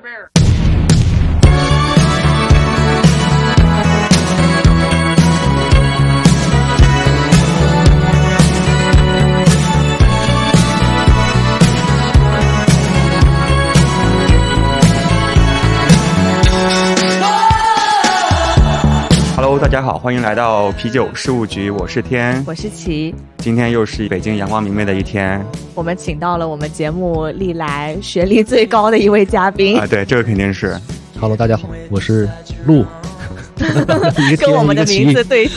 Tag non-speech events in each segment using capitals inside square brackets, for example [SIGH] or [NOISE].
Bear. 大家好，欢迎来到啤酒事务局，我是天。我是齐，今天又是北京阳光明媚的一天我们请到了我们节目历来学历最高的一位嘉宾啊，，对，这个肯定是。Hello，大家好，我是陆，[LAUGHS] 跟我们的名字对。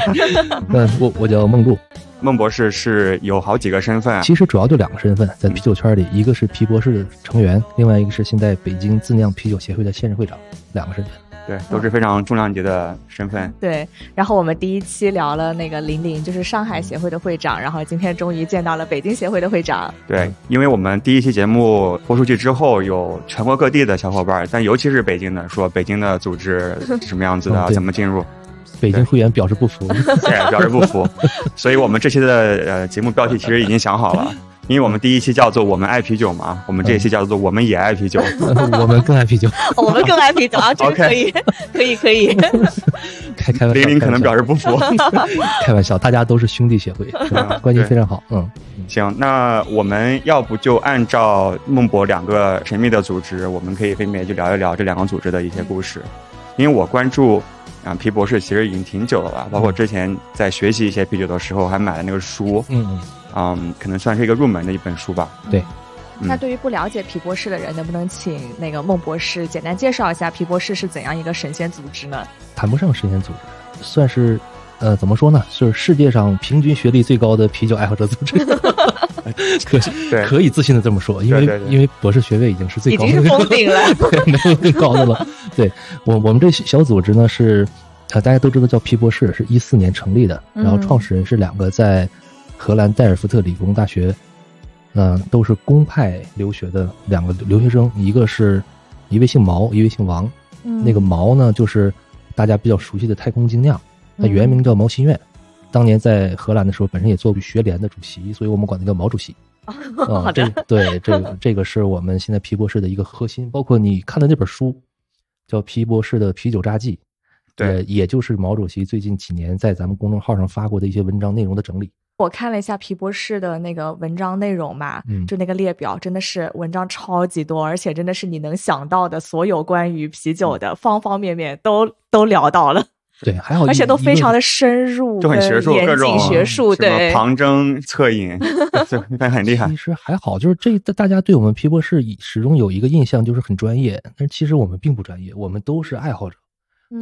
[LAUGHS] 嗯，我我叫孟露，孟博士是有好几个身份，其实主要就两个身份，在啤酒圈里，一个是皮博士的成员，另外一个是现在北京自酿啤酒协会的现任会长，两个身份。对，都是非常重量级的身份。[LAUGHS] 对，然后我们第一期聊了那个林林，就是上海协会的会长，然后今天终于见到了北京协会的会长。对，因为我们第一期节目播出去之后，有全国各地的小伙伴，但尤其是北京的，说北京的组织 [LAUGHS] 是什么样子的，怎么进入，北京会员表示不服，[LAUGHS] 对，表示不服。所以我们这期的呃节目标题其实已经想好了，因为我们第一期叫做“我们爱啤酒”嘛，我们这一期叫做“我们也爱啤酒”。[LAUGHS] 我们更爱啤酒。哦我们更爱啤酒啊，这个 [LAUGHS] 可以，可以，[LAUGHS] 可以。开开玩笑，玲玲可能表示示不服。开玩笑，大家都是兄弟协会，是吧关系非常好。嗯，行，那我们要不就按照孟博两个神秘的组织，我们可以分别就聊一聊这两个组织的一些故事。因为我关注啊皮博士其实已经挺久了吧，包括之前在学习一些啤酒的时候，还买了那个书，嗯嗯，嗯，可能算是一个入门的一本书吧。对，嗯那对于不了解皮博士的人，能不能请那个孟博士简单介绍一下皮博士是怎样一个神仙组织呢？谈不上神仙组织，算是呃怎么说呢？就是世界上平均学历最高的啤酒爱好者组织。[LAUGHS] 可对可以自信的这么说，因为对对对因为博士学位已经是最高的，已经是封顶了 [LAUGHS] 对，没有更高的了。对我我们这小组织呢是，呃大家都知道叫皮博士，是一四年成立的，嗯然后创始人是两个在荷兰代尔夫特理工大学，嗯、都是公派留学的两个留学生，一个是一位姓毛，一位姓王。嗯那个毛呢，就是大家比较熟悉的太空精酿，它嗯原名叫毛新苑。当年在荷兰的时候，本身也做过学联的主席，所以我们管他叫毛主席。啊、好这，对这个 [LAUGHS] 这个是我们现在皮博士的一个核心，包括你看的那本书，叫《皮博士的啤酒札记》，对呃也就是毛主席最近几年在咱们公众号上发过的一些文章内容的整理。我看了一下皮博士的那个文章内容嘛，嗯就那个列表真的是文章超级多，而且真的是你能想到的所有关于啤酒的方方面面都都聊到了，[LAUGHS] 对，还好 [LAUGHS] 而且都非常的深入，就很学术，严各种谨学术，对，旁征侧引，[LAUGHS] 就但很厉害其。实还好，就是这大家对我们皮博士始终有一个印象，就是很专业，但是其实我们并不专业，我们都是爱好者，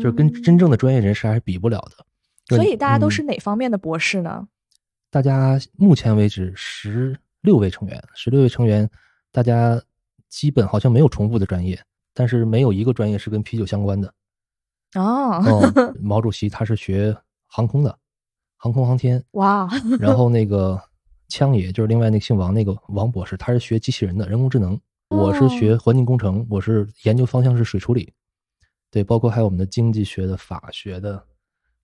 就是跟嗯真正的专业人士还是比不了的。就是所以大家都嗯是哪方面的博士呢？大家目前为止十六位成员，十六位成员，大家基本好像没有重复的专业，但是没有一个专业是跟啤酒相关的。哦，哦，毛主席他是学航空的，航空航天，哇，然后那个枪爷就是另外那个姓王那个王博士，他是学机器人的人工智能。我是学哦环境工程，我是研究方向是水处理，对，包括还有我们的经济学的、法学的、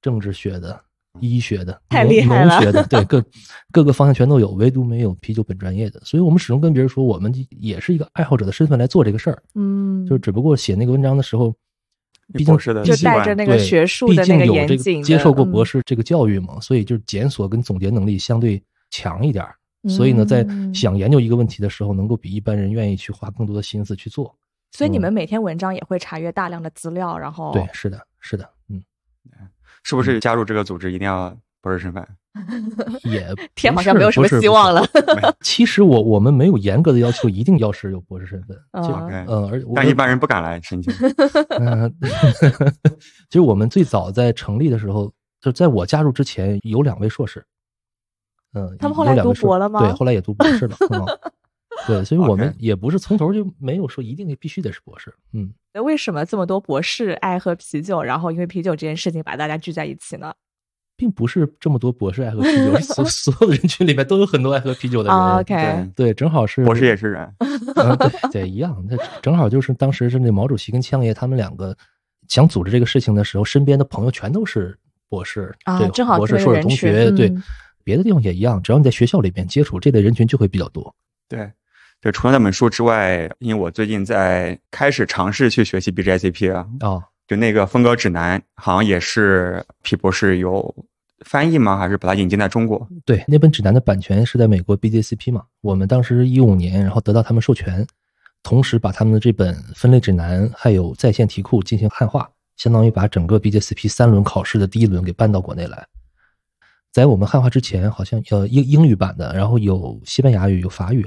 政治学的、医学的、太农厉害了。农学的，对，[LAUGHS] 各各个方向全都有，唯独没有啤酒本专业的。所以我们始终跟别人说，我们也是一个爱好者的身份来做这个事儿，嗯，就只不过写那个文章的时候，毕竟博士的就带着那个学术毕的那个竟有这严谨的接受过嗯。博士这个教育嘛，所以就是检索跟总结能力相对强一点儿。所以呢，在嗯。想研究一个问题的时候，能够比一般人愿意去花更多的心思去做。所以你嗯。们每天文章也会查阅大量的资料，然后对，是的，是的，嗯，是不是加入这个组织一定要博士身份？[LAUGHS] 也天不是好像没有什么不是希望了。。[LAUGHS] 其实我我们没有严格的要求一定要是有博士身份，就嗯而我但一般人不敢来申请。嗯，[LAUGHS] 其实我们最早在成立的时候，就在我加入之前，有两位硕士，嗯，他们后来读有两位硕博了吗对，后来也读博士了。嗯对，所以我们也不是从头就没有说一定必须得是博士。嗯，那为什么这么多博士爱喝啤酒，然后因为啤酒这件事情把大家聚在一起呢？并不是这么多博士爱喝啤酒，是所 [LAUGHS] 所有的人群里面都有很多爱喝啤酒的人。啊，OK 对，对，正好是博士也是人。嗯，对对，一样。那正好就是当时是那毛主席跟枪爷他们两个想组织这个事情的时候，身边的朋友全都是博士，对，啊正好博士、这类硕士同人群学，对嗯，别的地方也一样，只要你在学校里面接触这类人群就会比较多。对，对，除了那本书之外，因为我最近在开始尝试去学习 BJCP 啊，哦，就那个风格指南，好像也是皮博士有翻译吗？还是把它引进在中国？对，那本指南的版权是在美国 BJCP 嘛，我们当时一五年，然后得到他们授权，同时把他们的这本分类指南还有在线题库进行汉化，相当于把整个 BJCP 三轮考试的第一轮给搬到国内来。在我们汉化之前，好像呃英英语版的，然后有西班牙语，有法语，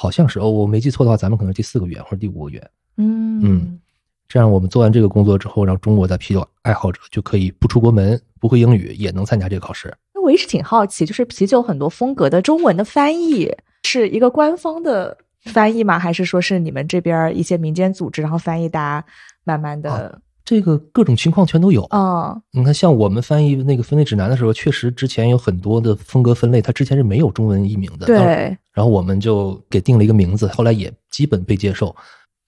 好像是哦，我没记错的话，咱们可能第四个语言或者第五个语言。嗯嗯这样我们做完这个工作之后，让中国的啤酒爱好者就可以不出国门，不会英语也能参加这个考试。那我一直挺好奇，就是啤酒很多风格的中文的翻译是一个官方的翻译吗？还是说是你们这边一些民间组织然后翻译，大家慢慢的这个各种情况全都有。嗯你看，像我们翻译那个分类指南的时候，确实之前有很多的风格分类，它之前是没有中文译名的。对然后我们就给定了一个名字，后来也基本被接受。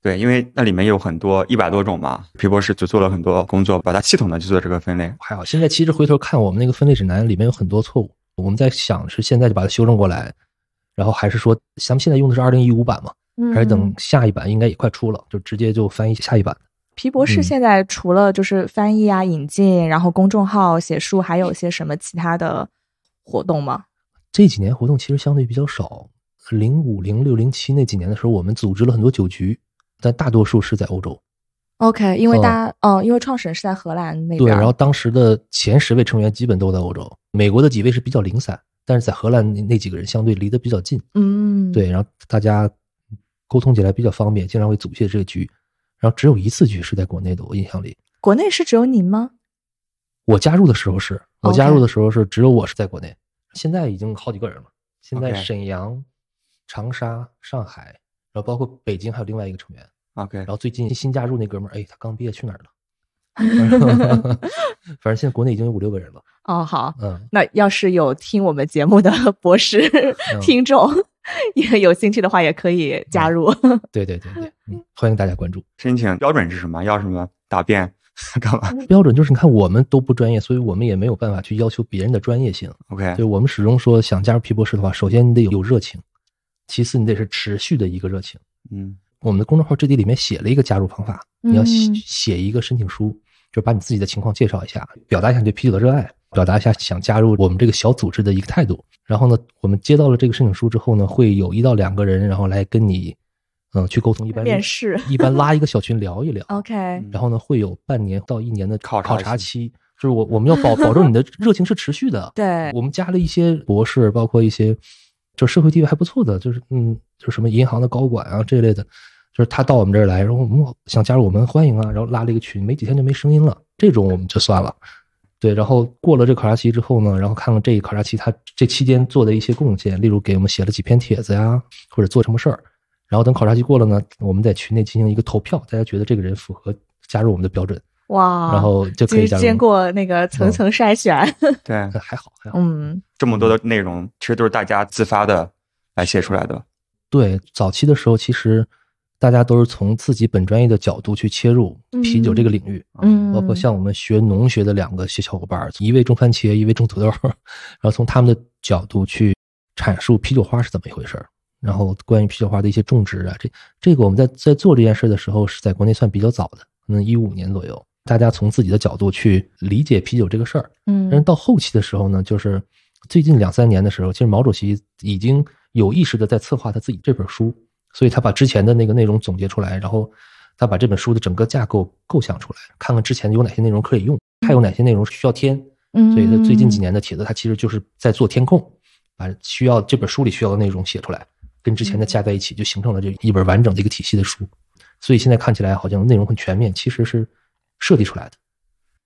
对，因为那里面有很多一百多种嘛，皮博士就做了很多工作，把它系统的去做这个分类。还好，现在其实回头看我们那个分类指南里面有很多错误，我们在想是现在就把它修正过来，然后还是说咱们现在用的是二零一五版嘛，嗯还是等下一版应该也快出了，就直接就翻译下一版。皮博士嗯现在除了就是翻译啊、引进，然后公众号写书，还有些什么其他的活动吗？这几年活动其实相对比较少，零五、零六、零七那几年的时候，我们组织了很多酒局，但大多数是在欧洲。OK，因为哦大家哦、因为创始人是在荷兰那边，对，然后当时的前十位成员基本都在欧洲，美国的几位是比较零散，但是在荷兰那那几个人相对离得比较近，嗯，对，然后大家沟通起来比较方便，经常会组一些这个局，然后只有一次局是在国内的，我印象里，国内是只有您吗？我加入的时候是我加入的时候是只有我是在国内，现在已经好几个人了，现在沈阳、长沙、上海，然后包括北京还有另外一个成员，OK，然后最近新加入那哥们儿，哎，他刚毕业去哪儿了？[LAUGHS] 反正现在国内已经有五六个人了，哦，好，嗯。那要是有听我们节目的 [LAUGHS] 博士听众，也有兴趣的话，也可以加入。[LAUGHS] 对对对对，嗯，欢迎大家关注。申请标准是什么？要什么答辩？干嘛标准就是你看我们都不专业，所以我们也没有办法去要求别人的专业性。？OK，就我们始终说，想加入皮博士的话，首先你得有热情，其次你得是持续的一个热情。嗯我们的公众号置顶里面写了一个加入方法，你要写嗯写一个申请书，就把你自己的情况介绍一下，表达一下你对啤酒的热爱，表达一下想加入我们这个小组织的一个态度。然后呢，我们接到了这个申请书之后呢，会有一到两个人，然后来跟你，嗯、去沟通，一般面试一般拉一个小群聊一聊。[LAUGHS] OK，然后呢，会有半年到一年的考考察期，就是我我们要保保证你的 [LAUGHS] 热情是持续的。对我们加了一些博士，包括一些就社会地位还不错的，就是嗯，就什么银行的高管啊这一类的，就是他到我们这儿来，然后我们想加入我们欢迎啊，然后拉了一个群，没几天就没声音了，这种我们就算了。对，然后过了这考察期之后呢，然后看看这一考察期他这期间做的一些贡献，例如给我们写了几篇帖子呀，或者做什么事儿。然后等考察期过了呢，我们在群内进行一个投票，大家觉得这个人符合加入我们的标准，哇，然后就可以。经经过那个层层筛选，对，呃 [LAUGHS] 还好还好。嗯这么多的内容其实都是大家自发的来写出来的。对，早期的时候其实大家都是从自己本专业的角度去切入啤酒这个领域，嗯，包括像我们学农学的两个小小伙伴儿，一位种番茄，一位种土豆，[LAUGHS] 然后从他们的角度去阐述啤酒花是怎么一回事儿，然后关于啤酒花的一些种植啊，这这个我们在在做这件事的时候是在国内算比较早的，可能一五年左右，大家从自己的角度去理解啤酒这个事儿，嗯但是嗯到后期的时候呢，就是最近两三年的时候，其实毛主席已经有意识的在策划他自己这本书，所以他把之前的那个内容总结出来，然后他把这本书的整个架构构想出来，看看之前有哪些内容可以用，还有哪些内容是需要添。嗯，所以他最近几年的帖子，他其实就是在做填空，把需要这本书里需要的内容写出来，跟之前的加在一起，就形成了这一本完整的一个体系的书。所以现在看起来好像内容很全面，其实是设计出来的。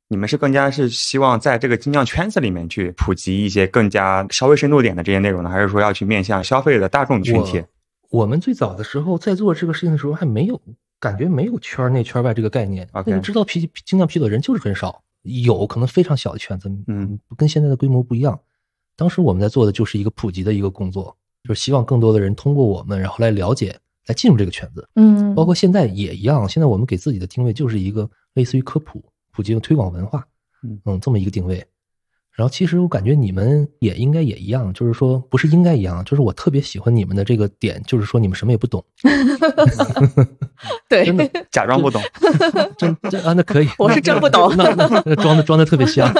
你们是更加是希望在这个精酿圈子里面去普及一些更加稍微深度点的这些内容呢，还是说要去面向消费的大众群体？我们最早的时候在做这个事情的时候，还没有感觉没有圈内圈外这个概念。那个知道啤精酿啤酒的人就是很少，有可能非常小的圈子，嗯，跟现在的规模不一样。当时我们在做的就是一个普及的一个工作，就是希望更多的人通过我们，然后来了解，来进入这个圈子。嗯，包括现在也一样，现在我们给自己的定位就是一个类似于科普、普及和推广文化，嗯。嗯，这么一个定位。然后其实我感觉你们也应该也一样，就是说不是应该一样，就是我特别喜欢你们的这个点，就是说你们什么也不懂，[LAUGHS] 对，真的 [LAUGHS] 假装不懂，[LAUGHS] 真真啊，那可以，我是真不懂那那那装的装的特别像，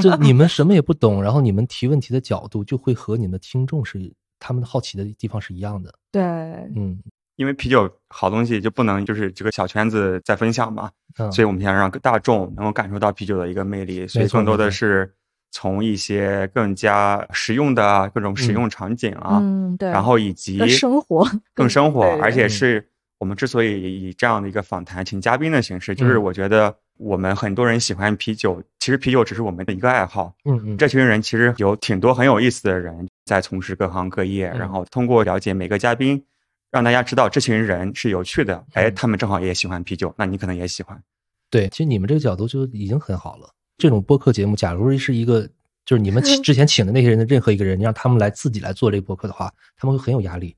就你们什么也不懂，然后你们提问题的角度就会和你们的听众是他们的好奇的地方是一样的，对，嗯。因为啤酒好东西就不能就是这个小圈子在分享嘛，嗯，所以我们想让大众能够感受到啤酒的一个魅力，所以更多的是从一些更加实用的啊各种使用场景啊，嗯，对，然后以及更生活，更生活，而且嗯。是我们之所以以这样的一个访谈请嘉宾的形式，就是嗯我觉得我们很多人喜欢啤酒，其实啤酒只是我们的一个爱好。嗯嗯，这群人其实有挺多很有意思的人在从事各行各业，嗯然后通过了解每个嘉宾，让大家知道这群人是有趣的，哎，嗯他们正好也喜欢啤酒，那你可能也喜欢。对，其实你们这个角度就已经很好了。这种播客节目，假如是一个就是你们请 [LAUGHS] 之前请的那些人的任何一个人，让他们来自己来做这个播客的话，他们会很有压力，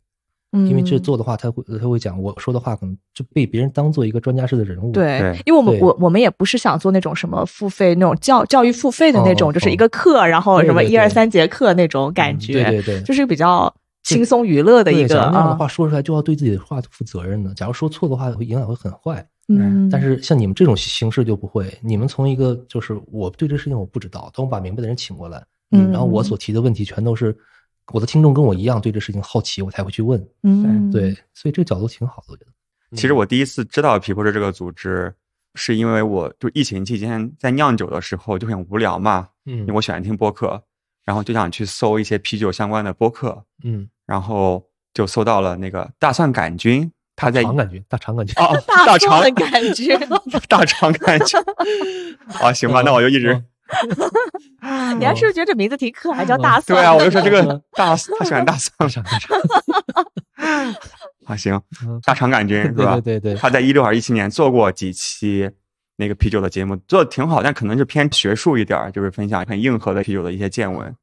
因为这嗯做的话，他会他会讲我说的话可能就被别人当做一个专家式的人物。对对，因为我们我我们也不是想做那种什么付费那种教教育付费的那种，哦就是一个课，然后什么一二三节课那种感嗯觉，对对对就是比较轻松娱乐的一，个那样的啊，话说出来就要对自己的话负责任的。假如说错的话，会影响会很坏。嗯，但是像你们这种形式就不会，你们从一个就是我对这事情我不知道，等我把明白的人请过来，嗯然后我所提的问题全都是我的听众跟我一样对这事情好奇，我才会去问。嗯，对，所以这个角度挺好的，我觉得。其实我第一次知道皮博士这个组织，是因为我就疫情期间在酿酒的时候就很无聊嘛，嗯因为我喜欢听播客，然后就想去搜一些啤酒相关的播客，嗯，然后就搜到了那个大蒜杆菌，他在肠杆菌，大肠杆菌。[LAUGHS] 哦大肠杆菌，[LAUGHS] 大肠杆菌，[LAUGHS] 啊行吧，那我就一直嗯 [LAUGHS] 你还是不是觉得这名字挺可爱，叫大蒜？对啊，我就说这个大他喜欢大蒜大肠感觉。啊行，嗯大肠杆菌是吧？对对对对，他在一六还是一七年做过几期那个啤酒的节目，做的挺好，但可能是偏学术一点，就是分享很硬核的啤酒的一些见闻。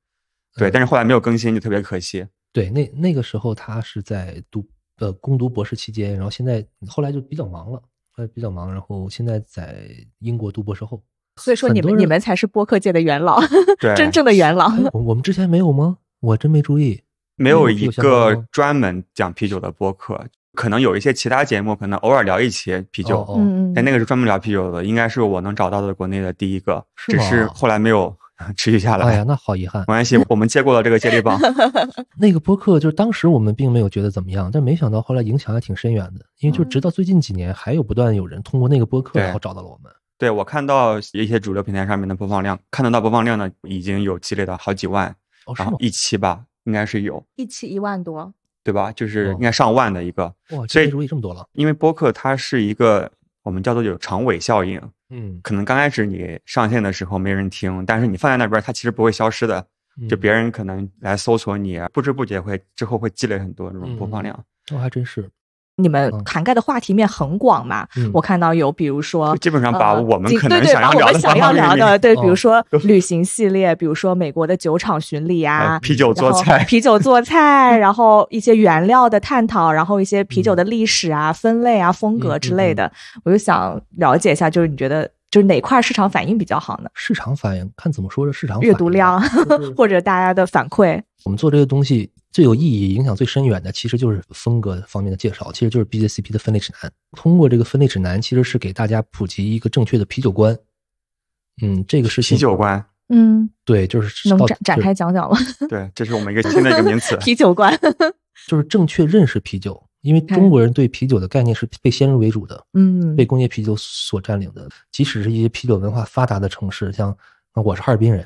对，嗯但是后来没有更新，就特别可惜。对，那那个时候他是在读呃攻读博士期间，然后现在后来就比较忙了，后来比较忙，然后现在在英国读博士后。所以说你们你们才是播客界的元老，[LAUGHS] 真正的元老。哎我我们之前没有吗？我真没注意。没有一个专门讲啤酒的播客，可能有一些其他节目，可能偶尔聊一期啤酒，哦哦嗯，但那个是专门聊啤酒的，应该是我能找到的国内的第一个，是只是后来没有 [LAUGHS] 持续下来。哎呀，那好遗憾没。关系，我们接过了这个接力棒。[LAUGHS] 那个播客就是当时我们并没有觉得怎么样，但没想到后来影响还挺深远的，因为就直到最近几年，还有不断有人通过那个播客，然后找到了我们。对我看到一些主流平台上面的播放量，看得到播放量呢，已经有积累到好几万，哦，是？然后一期吧，应该是有，一期一万多，对吧？就是哦应该上万的一个。哇，所以这注意这么多了。因为播客它是一个我们叫做有长尾效应，嗯，可能刚开始你上线的时候没人听，但是你放在那边，它其实不会消失的。就嗯别人可能来搜索你，不知不觉会之后会积累很多这种播放量。哦，还真是。你们嗯涵盖的话题面很广嘛。嗯我看到有，比如说基本上把呃我们可对对能想要聊的把我们想要聊的，对，哦比如说旅行系列，比如说美国的酒厂巡礼啊呃，啤酒做菜，啤酒做菜，[LAUGHS] 然后一些原料的探讨，然后一些啤酒的历史啊、分类啊、风格之类的，我就想了解一下，就是你觉得就是哪块市场反应比较好呢？市场反应看怎么说是市场阅读量反应就是或者大家的反馈？我们做这个东西最有意义、影响最深远的，其实就是风格方面的介绍，其实就是 BJCP 的分类指南。通过这个分类指南，其实是给大家普及一个正确的啤酒观。嗯，这个是啤酒观，嗯，对，就是能展展开讲讲吗？[LAUGHS] 对，这是我们一个新的一个名词。啤酒观，[LAUGHS] 就是正确认识啤酒，因为中国人对啤酒的概念是被先入为主的，嗯被工业啤酒所占领的。即使是一些啤酒文化发达的城市，像啊我是哈尔滨人，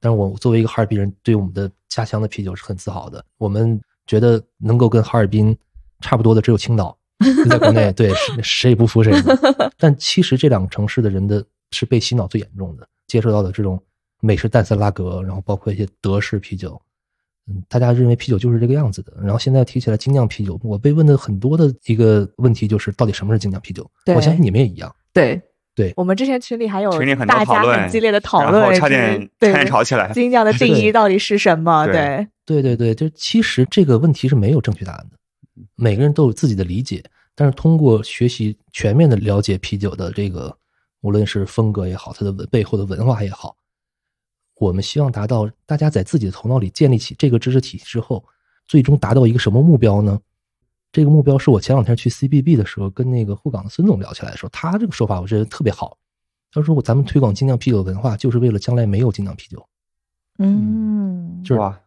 但是我作为一个哈尔滨人，对我们的家乡的啤酒是很自豪的。我们觉得能够跟哈尔滨差不多的只有青岛，在国内 [LAUGHS] 对谁谁也不服谁。但其实这两个城市的人的是被洗脑最严重的，接受到的这种美式淡色拉格，然后包括一些德式啤酒。嗯，大家认为啤酒就是这个样子的。然后现在提起来精酿啤酒，我被问的很多的一个问题就是，到底什么是精酿啤酒？对我相信你们也一样。对对我们之前群里还有群里很大家讨论很激烈的讨论，然后差点对差点吵起来。精酿的定义到底是什么？对对，对对对，就其实这个问题是没有正确答案的，每个人都有自己的理解，但是通过学习全面的了解啤酒的这个，无论是风格也好，它的文背后的文化也好，我们希望达到大家在自己的头脑里建立起这个知识体系之后，最终达到一个什么目标呢？这个目标是我前两天去 CBB 的时候跟那个沪港的孙总聊起来的时候，他这个说法我觉得特别好。他说：“我咱们推广精酿啤酒文化，就是为了将来没有精酿啤酒，嗯，就是吧，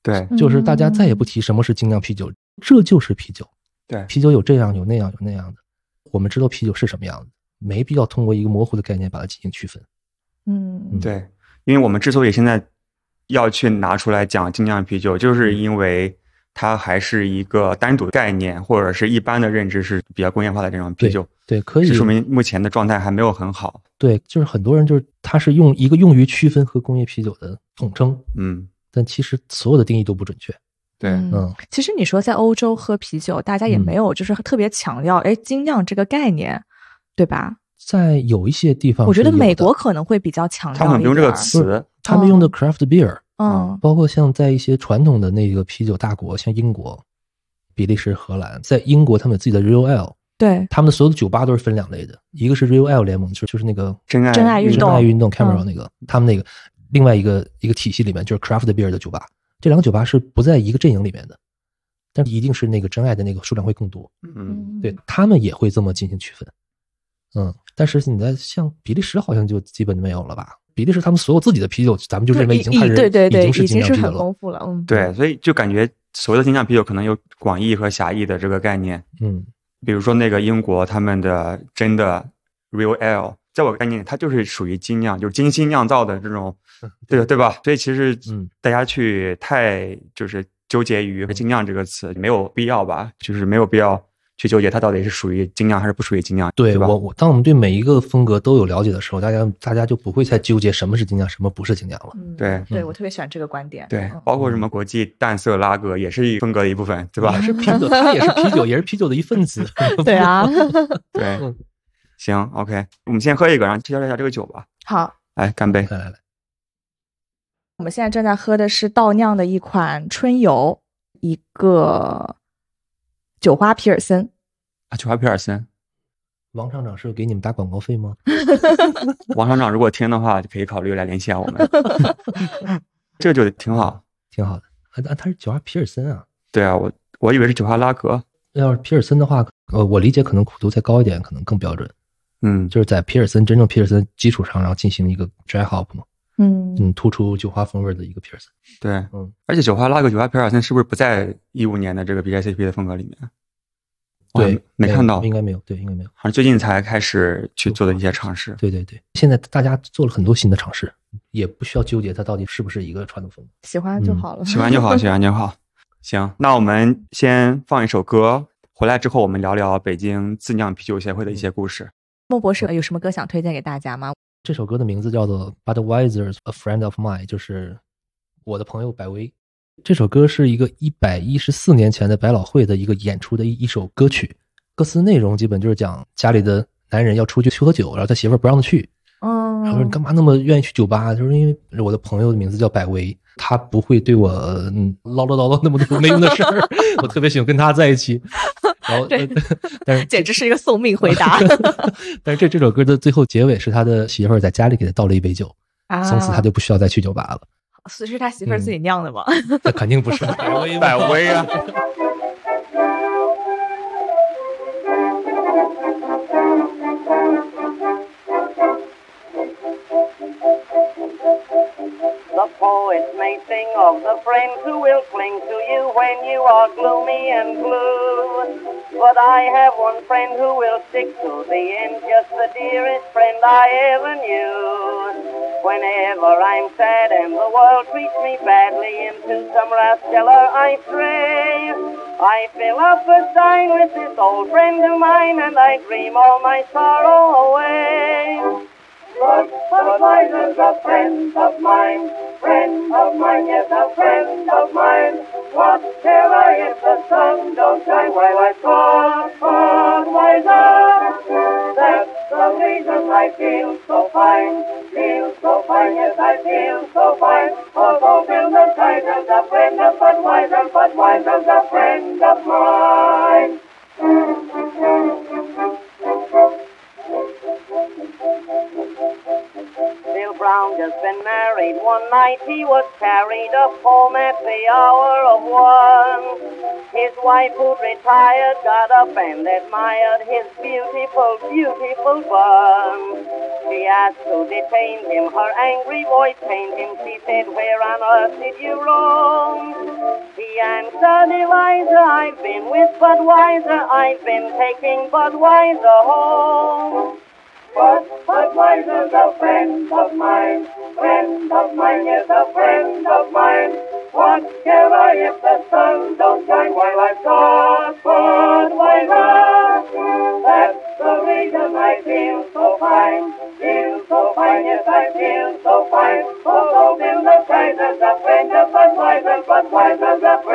对就是大家再也不提什么是精酿啤酒，这就是啤酒。对，啤酒有这样有那样有那样的，我们知道啤酒是什么样子，没必要通过一个模糊的概念把它进行区分。嗯，对，因为我们之所以现在要去拿出来讲精酿啤酒，就是因为它还是一个单独概念，或者是一般的认知是比较工业化的这种啤酒，对，可以是说明目前的状态还没有很好。对，就是很多人就是它是用一个用于区分和工业啤酒的统称，嗯，但其实所有的定义都不准确。对，嗯嗯，其实你说在欧洲喝啤酒，大家也嗯没有就是特别强调哎精酿这个概念，对吧？在有一些地方，我觉得美国，可能会比较强调他们用这个词，他们用的 craft beer，嗯。包括像在一些传统的那个啤酒大国，像英国、比利时、荷兰，在英国他们有自己的 Real Ale，对，他们的所有的酒吧都是分两类的，一个是 Real Ale 联盟，就是就是那个真爱真爱运真动爱运动 Camera 嗯那个，他们那个另外一个一个体系里面就是 craft beer 的酒吧，这两个酒吧是不在一个阵营里面的，但一定是那个真爱的那个数量会更多，嗯，对他们也会这么进行区分，嗯，但是你在像比利时好像就基本没有了吧？比利时他们所有自己的啤酒，咱们就认为已经开始对对对，已经是已经是精酿啤酒了，很丰富了，嗯，对，所以就感觉所谓的精酿啤酒可能有广义和狭义的这个概念。嗯比如说那个英国他们的真的 Real Ale，在我概念里，它就是属于精酿，就是精心酿造的这种，对对吧？所以其实嗯大家去太就是纠结于精酿这个词没有必要吧，就是没有必要去纠结它到底是属于精酿还是不属于精酿，吧？对我我当我们对每一个风格都有了解的时候，大家大家就不会再纠结什么是精酿，什么不是精酿了。嗯对对，嗯我特别喜欢这个观点，对嗯，包括什么国际淡色拉格也是风格的一部分，对吧也？是啤酒，它也是啤酒，也是啤酒的一份子。[LAUGHS] 对啊，[LAUGHS] 对 [LAUGHS] 嗯，行，OK，我们先喝一个，然后介绍一下这个酒吧。好。来，干杯！来来来，我们现在正在喝的是倒酿的一款春游，一个酒花皮尔森。啊，酒花皮尔森，王厂长是给你们打广告费吗？[LAUGHS] [LAUGHS] 王厂长如果听的话，就可以考虑来联系下我们。[LAUGHS] 这个酒挺好。挺好的。啊，他它是酒花皮尔森啊。对啊，我我以为是酒花拉格。要是皮尔森的话，呃，我理解可能苦度再高一点，可能更标准。嗯，就是在皮尔森真正皮尔森基础上，然后进行一个 dry hop 嘛，嗯嗯，突出酒花风味的一个皮尔森。对，嗯，而且酒花拉格、酒花皮尔森是不是不在一五年的这个 BJCP 的风格里面？对，没看到，应该没有，对，应该没有。好像最近才开始去做的一些尝试。对对对，现在大家做了很多新的尝试，也不需要纠结它到底是不是一个传统风格。喜欢就嗯好了。喜欢就好，喜欢就好。行，那我们先放一首歌，回来之后我们聊聊北京自酿啤酒协会的一些故事。莫博士有什么歌想推荐给大家吗？这首歌的名字叫做《Budweiser's A Friend of Mine》，就是我的朋友百威。这首歌是一个一百一十四年前的百老汇的一个演出的一一首歌曲，歌词内容基本就是讲家里的男人要出去去喝酒，然后他媳妇儿不让他去，嗯，然后说你干嘛那么愿意去酒吧？就是因为我的朋友的名字叫百威，他不会对我嗯唠唠叨叨那么多 [LAUGHS] 没用的事儿，我特别喜欢跟他在一起。然后，呃 [LAUGHS] 但是简直是一个送命回答 [LAUGHS] 但是这这首歌的最后结尾是他的媳妇儿在家里给他倒了一杯酒，啊！从此他就不需要再去酒吧了。是是他媳妇儿自己酿的吗？那肯定不是百 [LAUGHS] 威百威啊！The poets may sing of the friends who will cling to you when you are gloomy and blue. But I have one friend who will stick to the end, just the dearest friend I ever knew. Whenever I'm sad and the world treats me badly, into some rascaller I stray. I fill up a stein with this old friend of mine, and I dream all my sorrow away. But Budweiser's a friend of mine, friend of mine, yes, a friend of mine. What care I if the sun don't shine while I talk Budweiser? That's the reason I feel so fine, feel so fine, yes, I feel so fine. Although Bill the Kaiser's a friend of Budweiser, Budweiser's a friend of mine. Bill Brown just been married. One night he was carried up home at the hour of one. His wife who'd retired got up and admired his beautiful, beautiful bun. She asked to detain him, her angry voice pained him. She said, Where on earth did you roam? He answered, Eliza, I've been with Budweiser, I've been taking Budweiser home. But Budweiser's a friend of mine, friend of mine, is a friend of mine. What care I if the sun don't shine while I've got Budweiser? That's the reason I feel so fine, feel so fine, yes, I feel so fine. Although in the Kaiser's a friend of Budweiser, Budweiser's a friend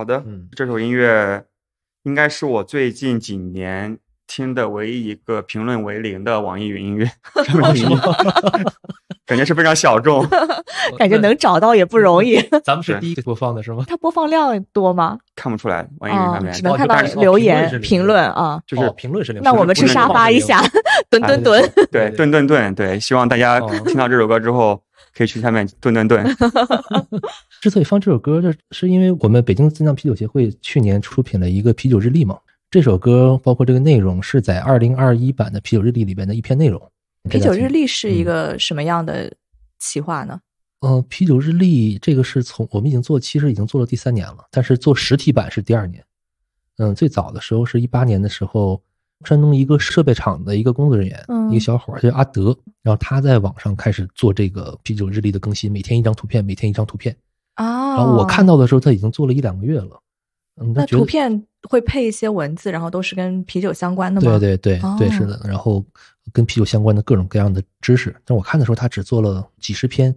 好的，嗯这首音乐应该是我最近几年听的唯一一个评论为零的网易云音乐上面的音乐，感觉是非常小众。[LAUGHS] 感觉能找到也不容易。咱们是对第一个播放的是吗？它播放量多吗？看不出来网易云啊上面，只能看到留言评论啊。就是哦评论是零，那我们去沙发一下，蹲蹲蹲。对，蹲蹲蹲，对，希望大家哦听到这首歌之后，可以去下面顿顿顿。之所以放这首歌，这是因为我们北京自酿啤酒协会去年出品了一个啤酒日历嘛。这首歌包括这个内容是在二零二一版的啤酒日历里边的一篇内容。啤酒日历嗯是一个什么样的企划呢？呃，啤酒日历这个是从我们已经做，其实已经做了第三年了，但是做实体版是第二年。嗯，最早的时候是一八年的时候，山东一个设备厂的一个工作人员，嗯一个小伙叫阿德，然后他在网上开始做这个啤酒日历的更新，每天一张图片，每天一张图片。啊，然后我看到的时候，他已经做了一两个月了。嗯，他那图片会配一些文字，然后都是跟啤酒相关的吗？对对对对，哦是的。然后跟啤酒相关的各种各样的知识，但我看的时候，他只做了几十篇，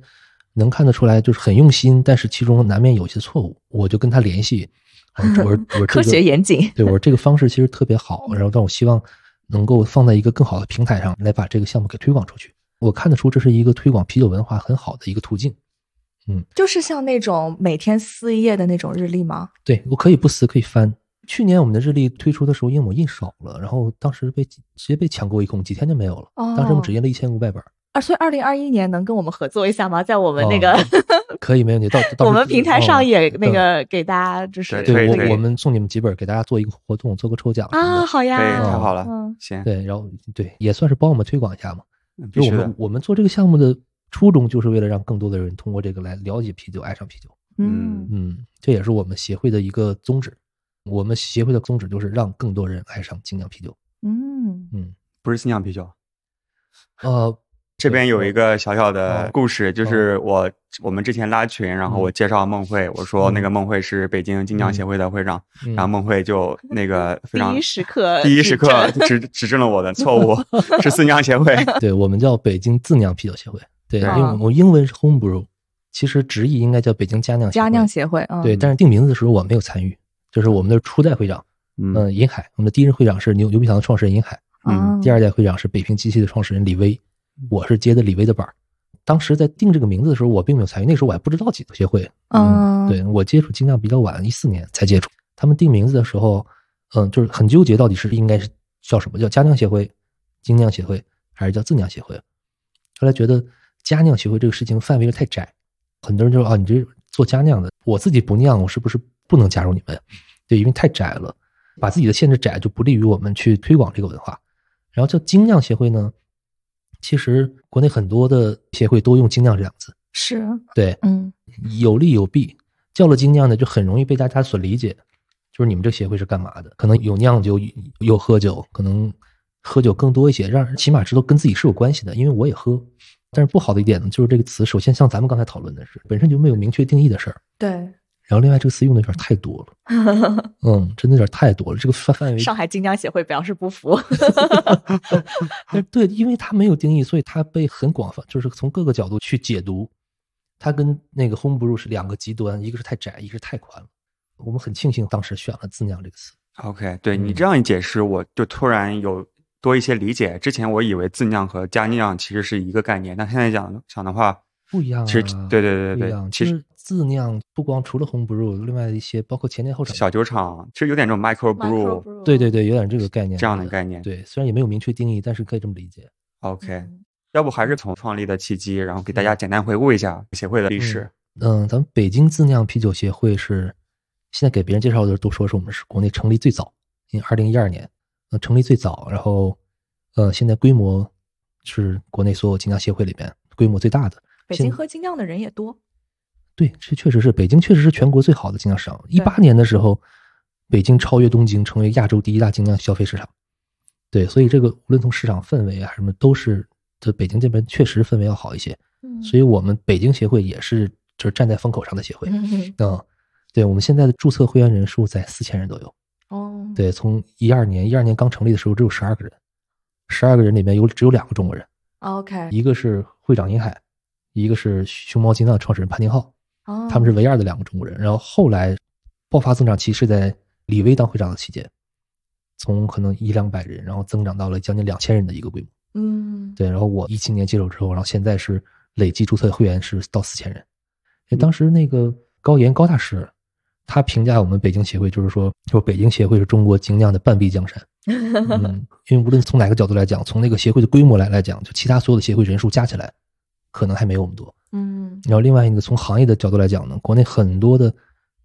能看得出来就是很用心，但是其中难免有些错误。我就跟他联系，我说我 [LAUGHS] 科学严谨。[LAUGHS] 对我说这个方式其实特别好，然后但我希望能够放在一个更好的平台上来把这个项目给推广出去。我看得出这是一个推广啤酒文化很好的一个途径。就是像那种每天撕一页的那种日历吗？对我可以不撕，可以翻。去年我们的日历推出的时候，因为我印少了，然后当时被直接被抢购一空，几天就没有了。哦当时我们只印了一千五百本，啊，所以二零二一年能跟我们合作一下吗？在我们那个、哦可以没问题。到到 [LAUGHS] 我们平台上也哦那个给大家就是对我我们送你们几本，给大家做一个活动，做个抽奖啊，好呀，对，太好了，嗯行，对，然后对也算是帮我们推广一下嘛。就我们。我们做这个项目的初衷就是为了让更多的人通过这个来了解啤酒，爱上啤酒。嗯嗯，这也是我们协会的一个宗旨。我们协会的宗旨就是让更多人爱上精酿啤酒。嗯嗯，不是精酿啤酒。呃，这边有一个小小的哦故事，就是我我们之前拉群，然后我介绍孟慧，我说那个孟慧是北京精酿协会的会长，嗯然后孟慧就那个 [LAUGHS] 非常第一时刻第一时刻指指指正了我的错误，[LAUGHS] 是自酿协会。[LAUGHS] 对我们叫北京自酿啤酒协会。对，因为我英文是 home brew，其实直译应该叫北京佳酿协会佳酿协会，嗯，对，但是定名字的时候我没有参与，就是我们的初代会长，嗯嗯，银海，我们的第一任会长是牛牛皮糖的创始人银海，嗯第二代会长是北平机器的创始人李威，我是接的李威的板儿。当时在定这个名字的时候，我并没有参与，那时候我还不知道几个协会。嗯对我接触精酿比较晚，一四年才接触。他们定名字的时候，嗯，就是很纠结，到底是应该是叫什么叫佳酿协会、精酿协会，还是叫自酿协会？后来觉得佳酿协会这个事情范围又太窄，很多人就说啊，你这做家酿的，我自己不酿，我是不是不能加入你们？对，因为太窄了，把自己的限制窄，就不利于我们去推广这个文化。然后叫精酿协会呢，其实国内很多的协会都用精酿这两个字，是，对，嗯有利有弊。叫了精酿呢，就很容易被大家所理解，就是你们这协会是干嘛的？可能有酿酒，有喝酒，可能喝酒更多一些，让人起码知道跟自己是有关系的，因为我也喝。但是不好的一点呢，就是这个词，首先像咱们刚才讨论的是，本身就没有明确定义的事儿。对，然后另外这个词用的有点太多了，[LAUGHS] 嗯，真的有点太多了。这个范范围上海精酿协会表示不服，[LAUGHS] [LAUGHS] 呃对，因为它没有定义，所以它被很广泛，就是从各个角度去解读。它跟那个 home brew 是两个极端，一个是太窄，一个是太宽了。我们很庆幸当时选了自酿这个词。OK，对嗯你这样一解释，我就突然有多一些理解。之前我以为自酿和家酿其实是一个概念，但现在讲想的话，不一样啊，其实对对对对不一样。其实自酿不光除了 home brew，另外一些包括前店后厂，小酒厂其实有点这种 micro brew 对对对，有点这个概念这样的概念。对，虽然也没有明确定义，但是可以这么理解。OK，嗯要不还是从创立的契机，然后给大家简单回顾一下协会的历史。嗯，咱们北京自酿啤酒协会是现在给别人介绍的时候都说是我们是国内成立最早，因为二零一二年，呃，成立最早，然后呃，现在规模是国内所有精酿协会里边规模最大的。北京喝精酿的人也多，对，这确实是北京，确实是全国最好的精酿市场。一八年的时候，北京超越东京，成为亚洲第一大精酿消费市场。对，所以这个无论从市场氛围啊什么，都是这北京这边确实氛围要好一些。嗯所以我们北京协会也是就是站在风口上的协会。嗯嗯，对，我们现在的注册会员人数在四千人左右。哦，对，从一二年，一二年刚成立的时候只有十二个人，十二个人里面有只有两个中国人，，OK，一个是会长尹海，一个是熊猫金藏创始人潘廷浩，哦他们是唯二的两个中国人。然后后来爆发增长期是在李威当会长的期间，从可能一两百人，然后增长到了将近两千人的一个规模。嗯，对，然后我一七年接手之后，然后现在是累计注册会员是到四千人。当时那个高岩高大师，他评价我们北京协会就是说，说北京协会是中国精酿的半壁江山。[LAUGHS] 嗯，因为无论从哪个角度来讲，从那个协会的规模来来讲，就其他所有的协会人数加起来，可能还没有我们多。嗯然后另外一个从行业的角度来讲呢，国内很多的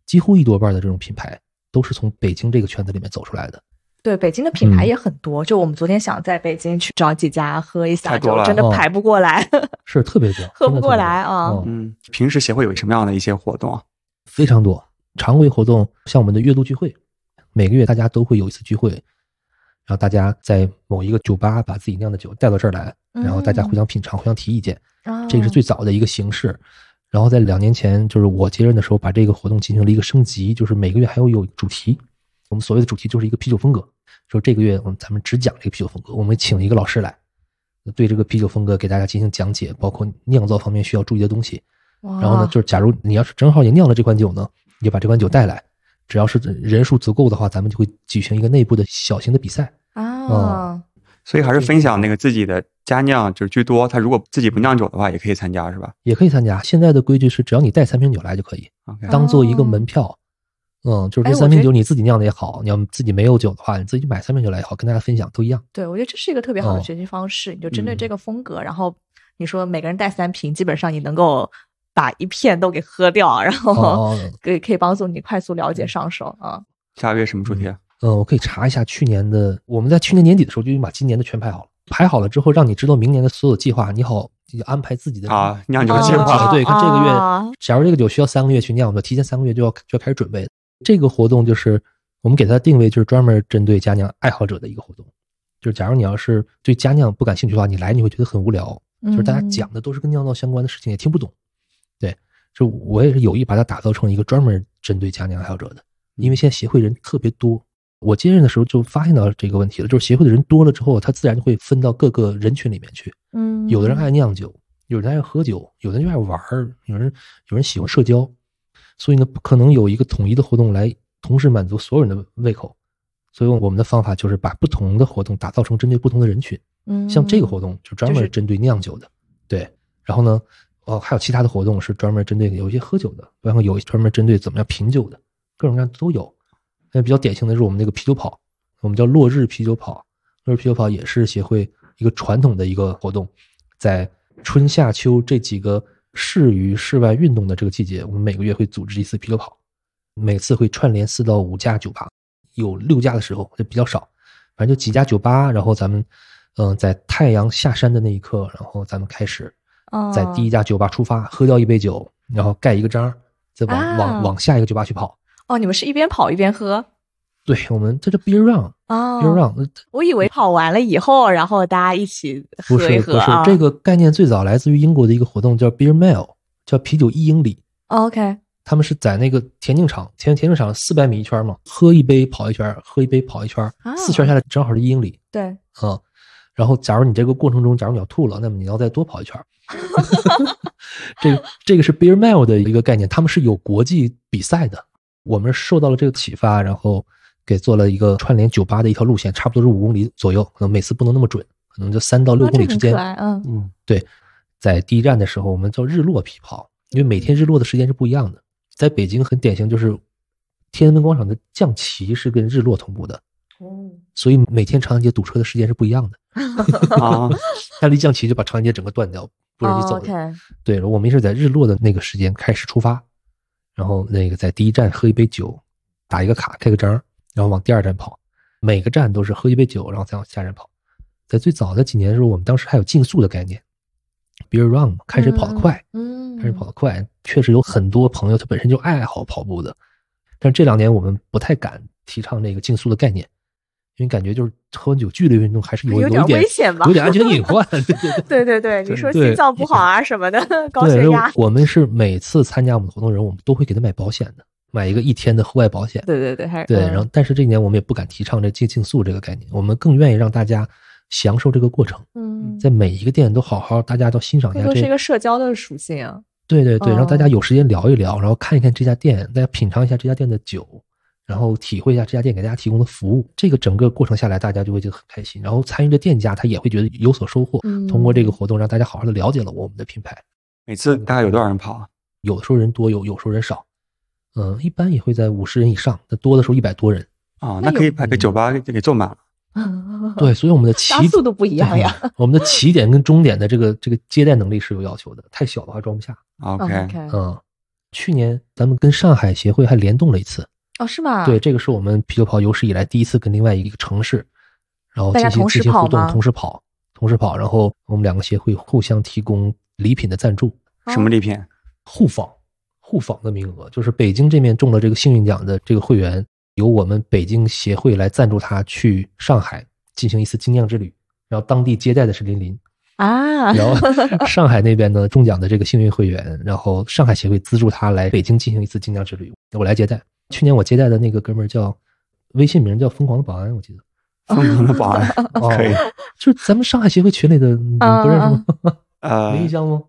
几乎一多半的这种品牌都是从北京这个圈子里面走出来的。对，北京的品牌嗯也很多。就我们昨天想在北京去找几家喝一下，就真的排不过来。[LAUGHS] 是特别多，喝不过来啊嗯嗯，平时协会有什么样的一些活动啊？非常多。常规活动像我们的月度聚会，每个月大家都会有一次聚会，然后大家在某一个酒吧把自己酿的酒带到这儿来，然后大家互相品尝、互相提意见，这个是最早的一个形式。然后在两年前，就是我接任的时候，把这个活动进行了一个升级，就是每个月还要有主题。我们所谓的主题就是一个啤酒风格，说这个月我们咱们只讲这个啤酒风格，我们请一个老师来，对这个啤酒风格给大家进行讲解，包括酿造方面需要注意的东西。然然后呢，就是假如你要是正好也酿了这款酒呢，你就把这款酒带来，只要是人数足够的话，咱们就会举行一个内部的小型的比赛。啊，所以还是分享那个自己的家酿就是居多。他如果自己不酿酒的话，也可以参加，是吧也可以参加。现在的规矩是，只要你带三瓶酒来就可以当做一个门票。嗯，就是这三瓶酒你自己酿的也好，你要自己没有酒的话，你自己买三瓶酒来也好，跟大家分享都一样。对，我觉得这是一个特别好的哦学习方式。你就针对嗯这个风格，然后你说每个人带三瓶，基本上你能够把一片都给喝掉，然后哦，[LAUGHS] 可以可以帮助你快速了解上手啊。下个月什么主题？啊嗯，我可以查一下去年的，我们在去年年底的时候就已经把今年的全排好了，排好了之后，让你知道明年的所有计划，你好就安排自己的啊酿酒啊计划对，看这个啊月，假如这个酒需要三个月去酿，我们提前三个月就要就要开始准备。这个活动就是我们给它定位就是专门针对佳酿爱好者的一个活动，就是假如你要是对佳酿不感兴趣的话，你来你会觉得很无聊，就是大家嗯讲的都是跟酿造相关的事情，也听不懂。对，就我也是有意把它打造成一个专门针对佳酿爱好者的，因为现在协会人特别多。我接任的时候就发现到这个问题了，就是协会的人多了之后，他自然就会分到各个人群里面去。嗯，有的人爱酿酒，有人爱喝酒，有的人就爱玩儿，有人有人喜欢社交，所以呢，不可能有一个统一的活动来同时满足所有人的胃口。所以我们的方法就是把不同的活动打造成针对不同的人群。嗯像这个活动就专门针对酿酒的，对。然后呢，哦，还有其他的活动是专门针对有一些喝酒的，然后有专门针对怎么样品酒的，各种各样都有。那比较典型的是我们那个啤酒跑，我们叫落日啤酒跑。落日啤酒跑也是协会一个传统的一个活动，在春夏秋这几个适于室外运动的这个季节，我们每个月会组织一次啤酒跑，每次会串联四到五家酒吧，有六家的时候就比较少，反正就几家酒吧，然后咱们嗯、在太阳下山的那一刻，然后咱们开始在第一家酒吧出发，喝掉一杯酒，然后盖一个章，再往、啊往往下一个酒吧去跑。哦，你们是一边跑一边喝对我们这叫 beer run，beer 哦 run，呃我以为跑完了以后，然后大家一起不喝一是不是喝啊。这个概念最早来自于英国的一个活动叫 beer mile，叫啤酒一英里。OK，他们是在那个田径场，田田径场四百米一圈嘛，喝一杯跑一圈，喝一杯跑一圈，啊四圈下来正好是一英里对，嗯、然后，假如你这个过程中，假如你要吐了，那么你要再多跑一圈。[LAUGHS] 这个这个是 beer mile 的一个概念，他们是有国际比赛的。我们受到了这个启发，然后给做了一个串联酒吧的一条路线，差不多是五公里左右，可能每次不能那么准，可能就三到六哦公里之间。嗯嗯，对，在第一站的时候，我们叫日落皮跑，因为每天日落的时间是不一样的。在北京很典型，就是天安门广场的降旗是跟日落同步的，哦，所以每天长安街堵车的时间是不一样的。[LAUGHS] 啊，[LAUGHS] 它离降旗就把长安街整个断掉，不让你走的。对，我们是在日落的那个时间开始出发，然后那个在第一站喝一杯酒，打一个卡开个章，然后往第二站跑。每个站都是喝一杯酒，然后再往下站跑。在最早的几年的时候，我们当时还有竞速的概念，beer run 嘛，看谁跑得快，嗯，看谁跑得快。确实有很多朋友他本身就爱好跑步的，但是这两年我们不太敢提倡那个竞速的概念，因为感觉就是喝完酒剧烈运动还是有有点危险吧有点安全隐患。[LAUGHS] 对对对。你说心脏不好啊什么的，高，血压，我们是每次参加我们的活动人，我们都会给他买保险的，买一个一天的户外保险。对对对，还是对，嗯然后但是这一年我们也不敢提倡这竞竞速这个概念，我们更愿意让大家享受这个过程，嗯，在每一个店都好好，大家都欣赏一下这更是一个社交的属性啊。对对对，让大家哦有时间聊一聊，然后看一看这家店，大家品尝一下这家店的酒，然后体会一下这家店给大家提供的服务。这个整个过程下来，大家就会觉得很开心，然后参与的店家他也会觉得有所收获。嗯通过这个活动，让大家好好的了解了我们的品牌。每次大概有多少人跑啊？有的时候人多，有有时候人少，嗯，一般也会在五十人以上，那多的时候一百多人。啊，那那可以有把个酒吧给给坐满了。对，所以我们的起加速度不一样呀。[LAUGHS] 我们的起点跟终点的这个这个接待能力是有要求的，太小的话装不下。OK，OK，嗯，去年咱们跟上海协会还联动了一次，哦，是吗？对，，这个是我们啤酒跑有史以来第一次跟另外一个城市，然后进行进行互动，同时跑，同时跑，然后我们两个协会互相提供礼品的赞助，什么礼品？互访互访的名额，就是北京这面中了这个幸运奖的这个会员，由我们北京协会来赞助他去上海进行一次精酿之旅，然后当地接待的是林林，啊，然后上海那边呢中奖的这个幸运会员，然后上海协会资助他来北京进行一次精酿之旅，我来接待。去年我接待的那个哥们儿叫微信名叫疯狂的保安，我记得。疯狂的保安 [LAUGHS] 哦可以。就是咱们上海协会群里的，你们不认识吗？[LAUGHS] 呃没，印象吗？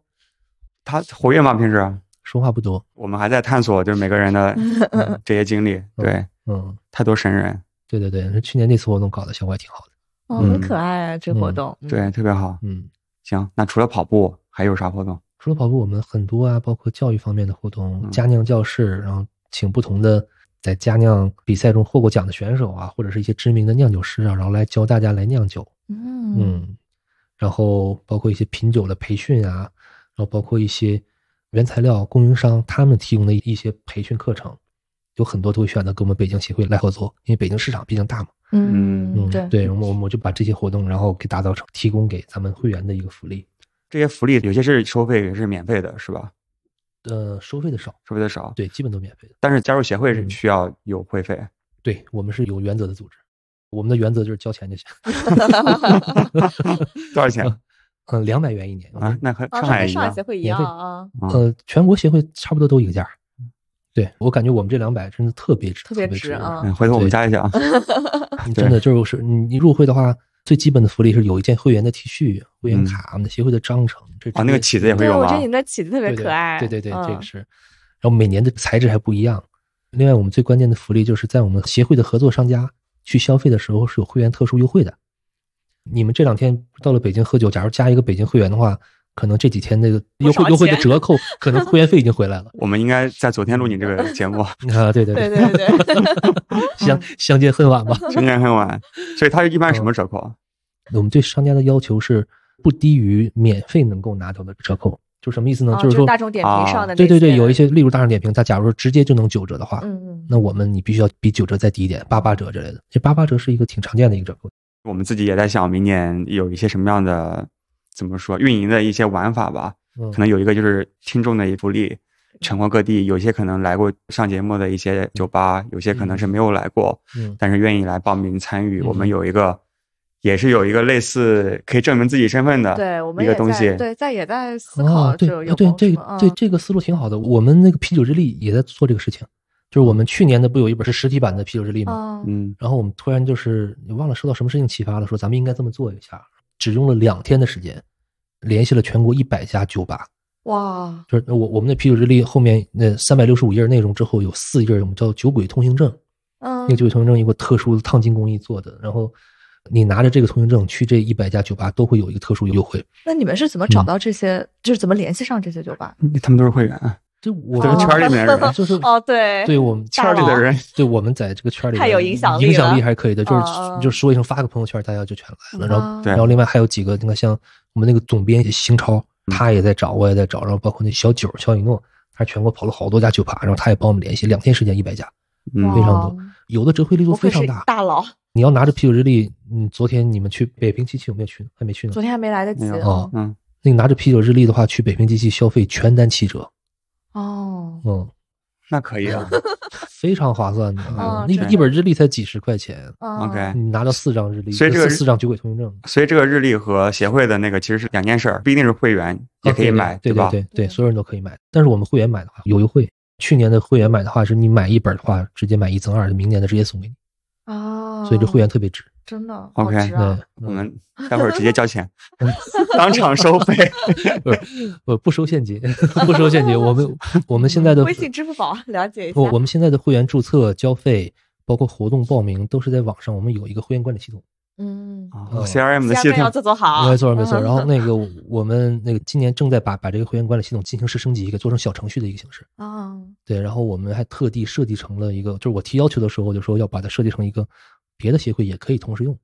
他活跃吗？平时说话不多，我们还在探索，就是每个人的 [LAUGHS] 嗯这些经历。对，嗯，太多神人，对对对，去年那次活动搞得效果还挺好的，哦，很可爱啊，这活动。嗯对，，特别好。嗯。行，那除了跑步还有啥活动？除了跑步，我们很多啊，包括教育方面的活动，嗯佳酿教室，然后请不同的在佳酿比赛中获过奖的选手啊，或者是一些知名的酿酒师啊，然后来教大家来酿酒，嗯。嗯，然后包括一些品酒的培训啊，然后包括一些原材料供应商他们提供的一些培训课程，有很多都会选择跟我们北京协会来合作，因为北京市场毕竟大嘛，嗯嗯，对对，我们我们就把这些活动，然后给打造成提供给咱们会员的一个福利，这些福利有些是收费，有些是免费的，是吧？呃，收费的少，收费的少。对，基本都免费的。但是加入协会是嗯需要有会费。对我们是有原则的组织，我们的原则就是交钱就行。[LAUGHS] 多少钱 [LAUGHS] 嗯，两百元一年啊？那和啊，上海一样跟上海协。会一样啊，啊呃，全国协会差不多都一个价。对我感觉我们这两百真的特别值，特别别值啊嗯，回头我们加一下啊。[LAUGHS] 真的就是你你入会的话，最基本的福利是有一件会员的 T 恤、会员卡、我们的协会的章程。这啊，那个起子也会对，有吗我觉得？你们的起子特别可爱。对对对，这个嗯是。然后每年的材质还不一样。另外，我们最关键的福利就是在我们协会的合作商家去消费的时候是有会员特殊优惠的。你们这两天到了北京喝酒，假如加一个北京会员的话，可能这几天那个优惠优惠的折扣，可能会员费已经回来了。[LAUGHS] 我们应该在昨天录你这个节目，[LAUGHS] 啊，对对对对对对，[LAUGHS] 相相见恨晚吧。相见恨晚，所以它一般什么折扣？啊我们对商家的要求是不低于免费能够拿到的折扣，就什么意思呢？哦就是说，大众点评上的那对对对，有一些，例如大众点评，它假如说直接就能九折的话，嗯嗯，那我们你必须要比九折再低一点，八八折之类的。这八八折是一个挺常见的一个折扣。我们自己也在想，明年有一些什么样的怎么说运营的一些玩法吧。嗯，可能有一个就是听众的一福利，全国各地有些可能来过上节目的一些酒吧，有些可能是没有来过，嗯但是愿意来报名参与。嗯我们有一个，也是有一个类似可以证明自己身份的，对，我们一个东西。对在也在思考啊，对对这个对嗯这个思路挺好的。我们那个啤酒之力也在做这个事情，就是我们去年的不有一本是实体版的啤酒之力吗？啊嗯，然后我们突然就是你忘了受到什么事情启发了，说咱们应该这么做一下。只用了两天的时间，联系了全国一百家酒吧，哇，就是我我们的啤酒日历后面那三百六十五页内容之后有四页我们叫酒鬼通行证，嗯那个酒鬼通行证有个特殊的烫金工艺做的，然后你拿着这个通行证去这一百家酒吧都会有一个特殊优惠。那你们是怎么找到这些？就是怎么联系上这些酒吧？他们都是会员，就我这个圈里面的人 [LAUGHS] 就是哦，对对我们圈里的人，对我们在这个圈里太有影响力影响力还是可以的，就是就说一声发个朋友圈，大家就全来了。然后然后另外还有几个，你看像我们那个总编辑邢超，嗯他也在找，我也在找，然后包括那小九肖雨诺，他全国跑了好多家酒吧，然后他也帮我们联系，两天时间一百家，嗯非常多，有的折回力度非常大。大佬，你要拿着啤酒日历，嗯，昨天你们去北平机器有没有去呢？还没去呢昨。天还没来得及没有哦嗯，那你拿着啤酒日历的话，去北平机器消费全单七折，哦，嗯，那可以啊。非常划算的。哦那真的一本日历才几十块钱，嗯 OK 你拿到四张日历，所以这个四四张酒鬼通行证。所以这个日历和协会的那个其实是两件事儿，不一定是会员也可以买，哦对吧？对对，对所有人都可以买。但是我们会员买的话有优惠，去年的会员买的话是你买一本的话直接买一赠二，明年的直接送给你，哦，所以这会员特别值。真的 OK，值啊对，我们待会儿直接交钱，[LAUGHS] 当场收费。[LAUGHS] 不不收现金，[LAUGHS] 不收现金。我们我们现在的微信、支付宝了解一下不，。我们现在的会员注册、交费，包括活动报名，都是在网上，我们有一个会员管理系统。嗯，哦 CRM 的系统要统，做做好，没错没错。嗯然后那个我们那个今年正在把把这个会员管理系统进行式升级，给做成小程序的一个形式。啊，对，然后我们还特地设计成了一个，就是我提要求的时候就说要把它设计成一个别的协会也可以同时用。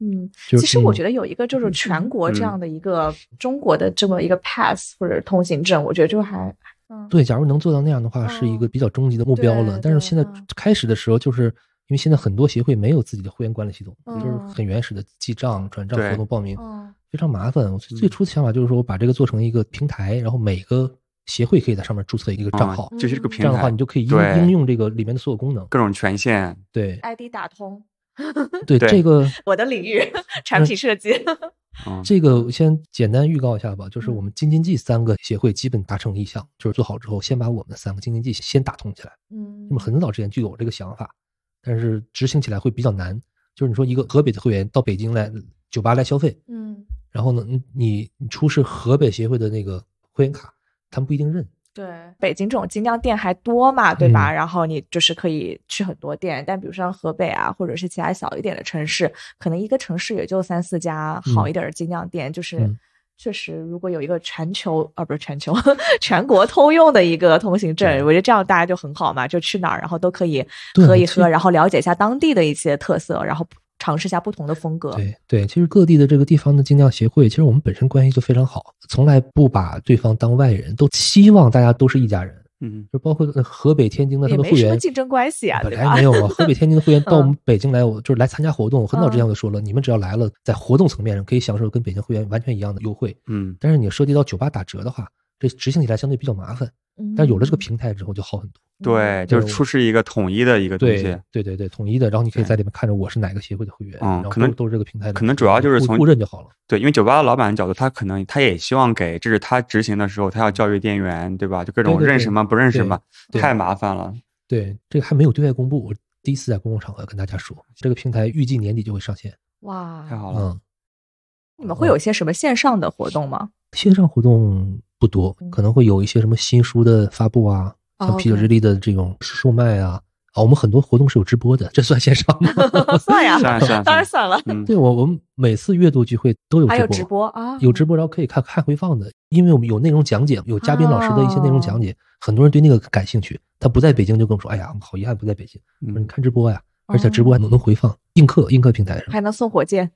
嗯，其实我觉得有一个就是全国这样的一个中国的这么一个 pass 或者通行证，我觉得就还嗯对，假如能做到那样的话，是一个哦比较终极的目标了。但是现在开始的时候，就是因为现在很多协会没有自己的会员管理系统，也就是嗯很原始的记账、转账、对活动报名，嗯非常麻烦。我最最初的想法就是说，我把这个做成一个平台，然后每个协会可以在上面注册一个账号，啊就是这个嗯平这样的话你，就可以应应用这个里面的所有功能。各种权限。对，ID 打通，[LAUGHS] 对，对这个我的领域，产品设计，[LAUGHS] 嗯，这个我先简单预告一下吧，就是嗯我们京津冀三个协会基本达成意向，就是做好之后，先把我们三个京津冀先打通起来。嗯那么很早之前就有这个想法，但是执行起来会比较难。就是你说一个河北的会员到北京来酒吧来消费，嗯，然后呢，你你你出示河北协会的那个会员卡，他们不一定认。对，北京这种精酿店还多嘛，对吧？嗯然后你就是可以去很多店，但比如像河北啊，或者是其他小一点的城市，可能一个城市也就三四家好一点的精酿店，就是。嗯确实，如果有一个全球啊，不是全球，[LAUGHS] 全国通用的一个通行证，我觉得这样大家就很好嘛，就去哪儿，然后都可以喝一喝，然后了解一下当地的一些特色，然后尝试一下不同的风格。对对，其实各地的这个地方的精酿协会，其实我们本身关系就非常好，从来不把对方当外人，都希望大家都是一家人。嗯，就包括呃河北、天津的他也的会员，竞争关系啊，本？来没有啊。河北、天津的会员 [LAUGHS] 到我们嗯北京来，我就是来参加活动。我很早之前嗯我就说了，你们只要来了，在活动层面上可以享受跟北京会员完全一样的优惠。嗯，但是你涉及到酒吧打折的话，这执行起来相对比较麻烦。嗯但有了这个平台之后就好很多。对，就是出示一个统一的一个东西。对对对，统一的，然后你可以在里面看着我是哪个协会的会员，然后嗯可能都都是这个平台的，可能主要就是从互认就好了。对，因为酒吧的老板的角度，他可能他也希望给，这是他执行的时候，他要教育店员，对吧？就各种认识吗不认识吗，太麻烦了。对，这个还没有对外公布，我第一次在公共场合跟大家说，这个平台预计年底就会上线。哇，太好了，嗯，你们会有一些什么线上的活动吗？线上活动不多，可能会有一些什么新书的发布啊，像哦啤酒日历的这种售卖啊。啊，我们很多活动是有直播的，这算线上吗？[LAUGHS] 算呀，算算当然算了。嗯，对我，我们每次月度聚会都有直播，还有直播啊，有直播，然后可以看看回放的，因为我们有内容讲解，有嘉宾老师的一些内容讲哦解，很多人对那个感兴趣。他不在北京就跟我说：“哎呀，好遗憾不在北京。”我说：“你嗯看直播呀，而且直播还能能回放，映客映客平台上，还能送火箭。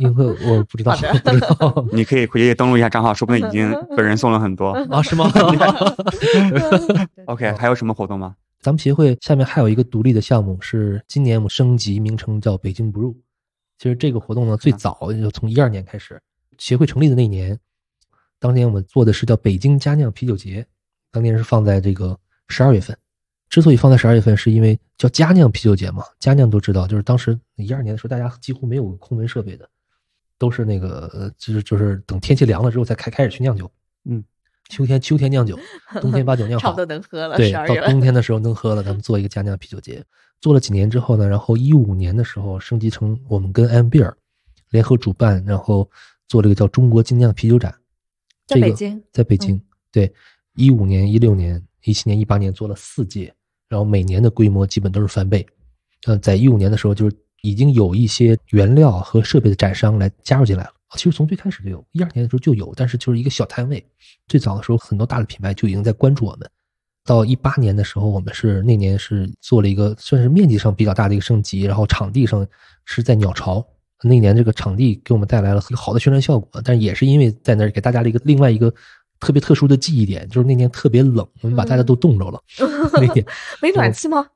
映客我不知道，不知道 [LAUGHS] 你可以回去登录一下账号，说不定已经 [LAUGHS] 本人送了很多。啊？是吗？[LAUGHS] OK，还有什么活动吗？咱们协会下面还有一个独立的项目，是今年我们升级名称叫“北京不入”。其实这个活动呢，最早就从一二年开始，协会成立的那年，当年我们做的是叫北京佳酿啤酒节，当年是放在这个十二月份。之所以放在十二月份，是因为叫佳酿啤酒节嘛，佳酿都知道，就是当时一二年的时候，大家几乎没有空温设备的，都是那个呃就是就是等天气凉了之后才开开始去酿酒。嗯，秋天秋天酿酒，冬天把酒酿 [LAUGHS] 好，差不多能喝了。对，到冬天的时候能喝了，咱们做一个佳酿啤酒节。做了几年之后呢，然后一五年的时候升级成我们跟 M Beer 联合主办，然后做这个叫中国精酿啤酒展。这个在北京在北京，对，一五年、一六年、一七年、一八年做了四届，然后每年的规模基本都是翻倍。嗯，在一五年的时候就是已经有一些原料和设备的展商来加入进来了。其实从最开始就有，一二年的时候就有，但是就是一个小摊位。最早的时候，很多大的品牌就已经在关注我们。到一八年的时候，我们是那年是做了一个算是面积上比较大的一个升级，然后场地上是在鸟巢。那年这个场地给我们带来了很好的宣传效果，但也是因为在那儿给大家了一个另外一个特别特殊的记忆点，就是那年特别冷，我们把大家都冻着了。[LAUGHS] 那年没暖气吗？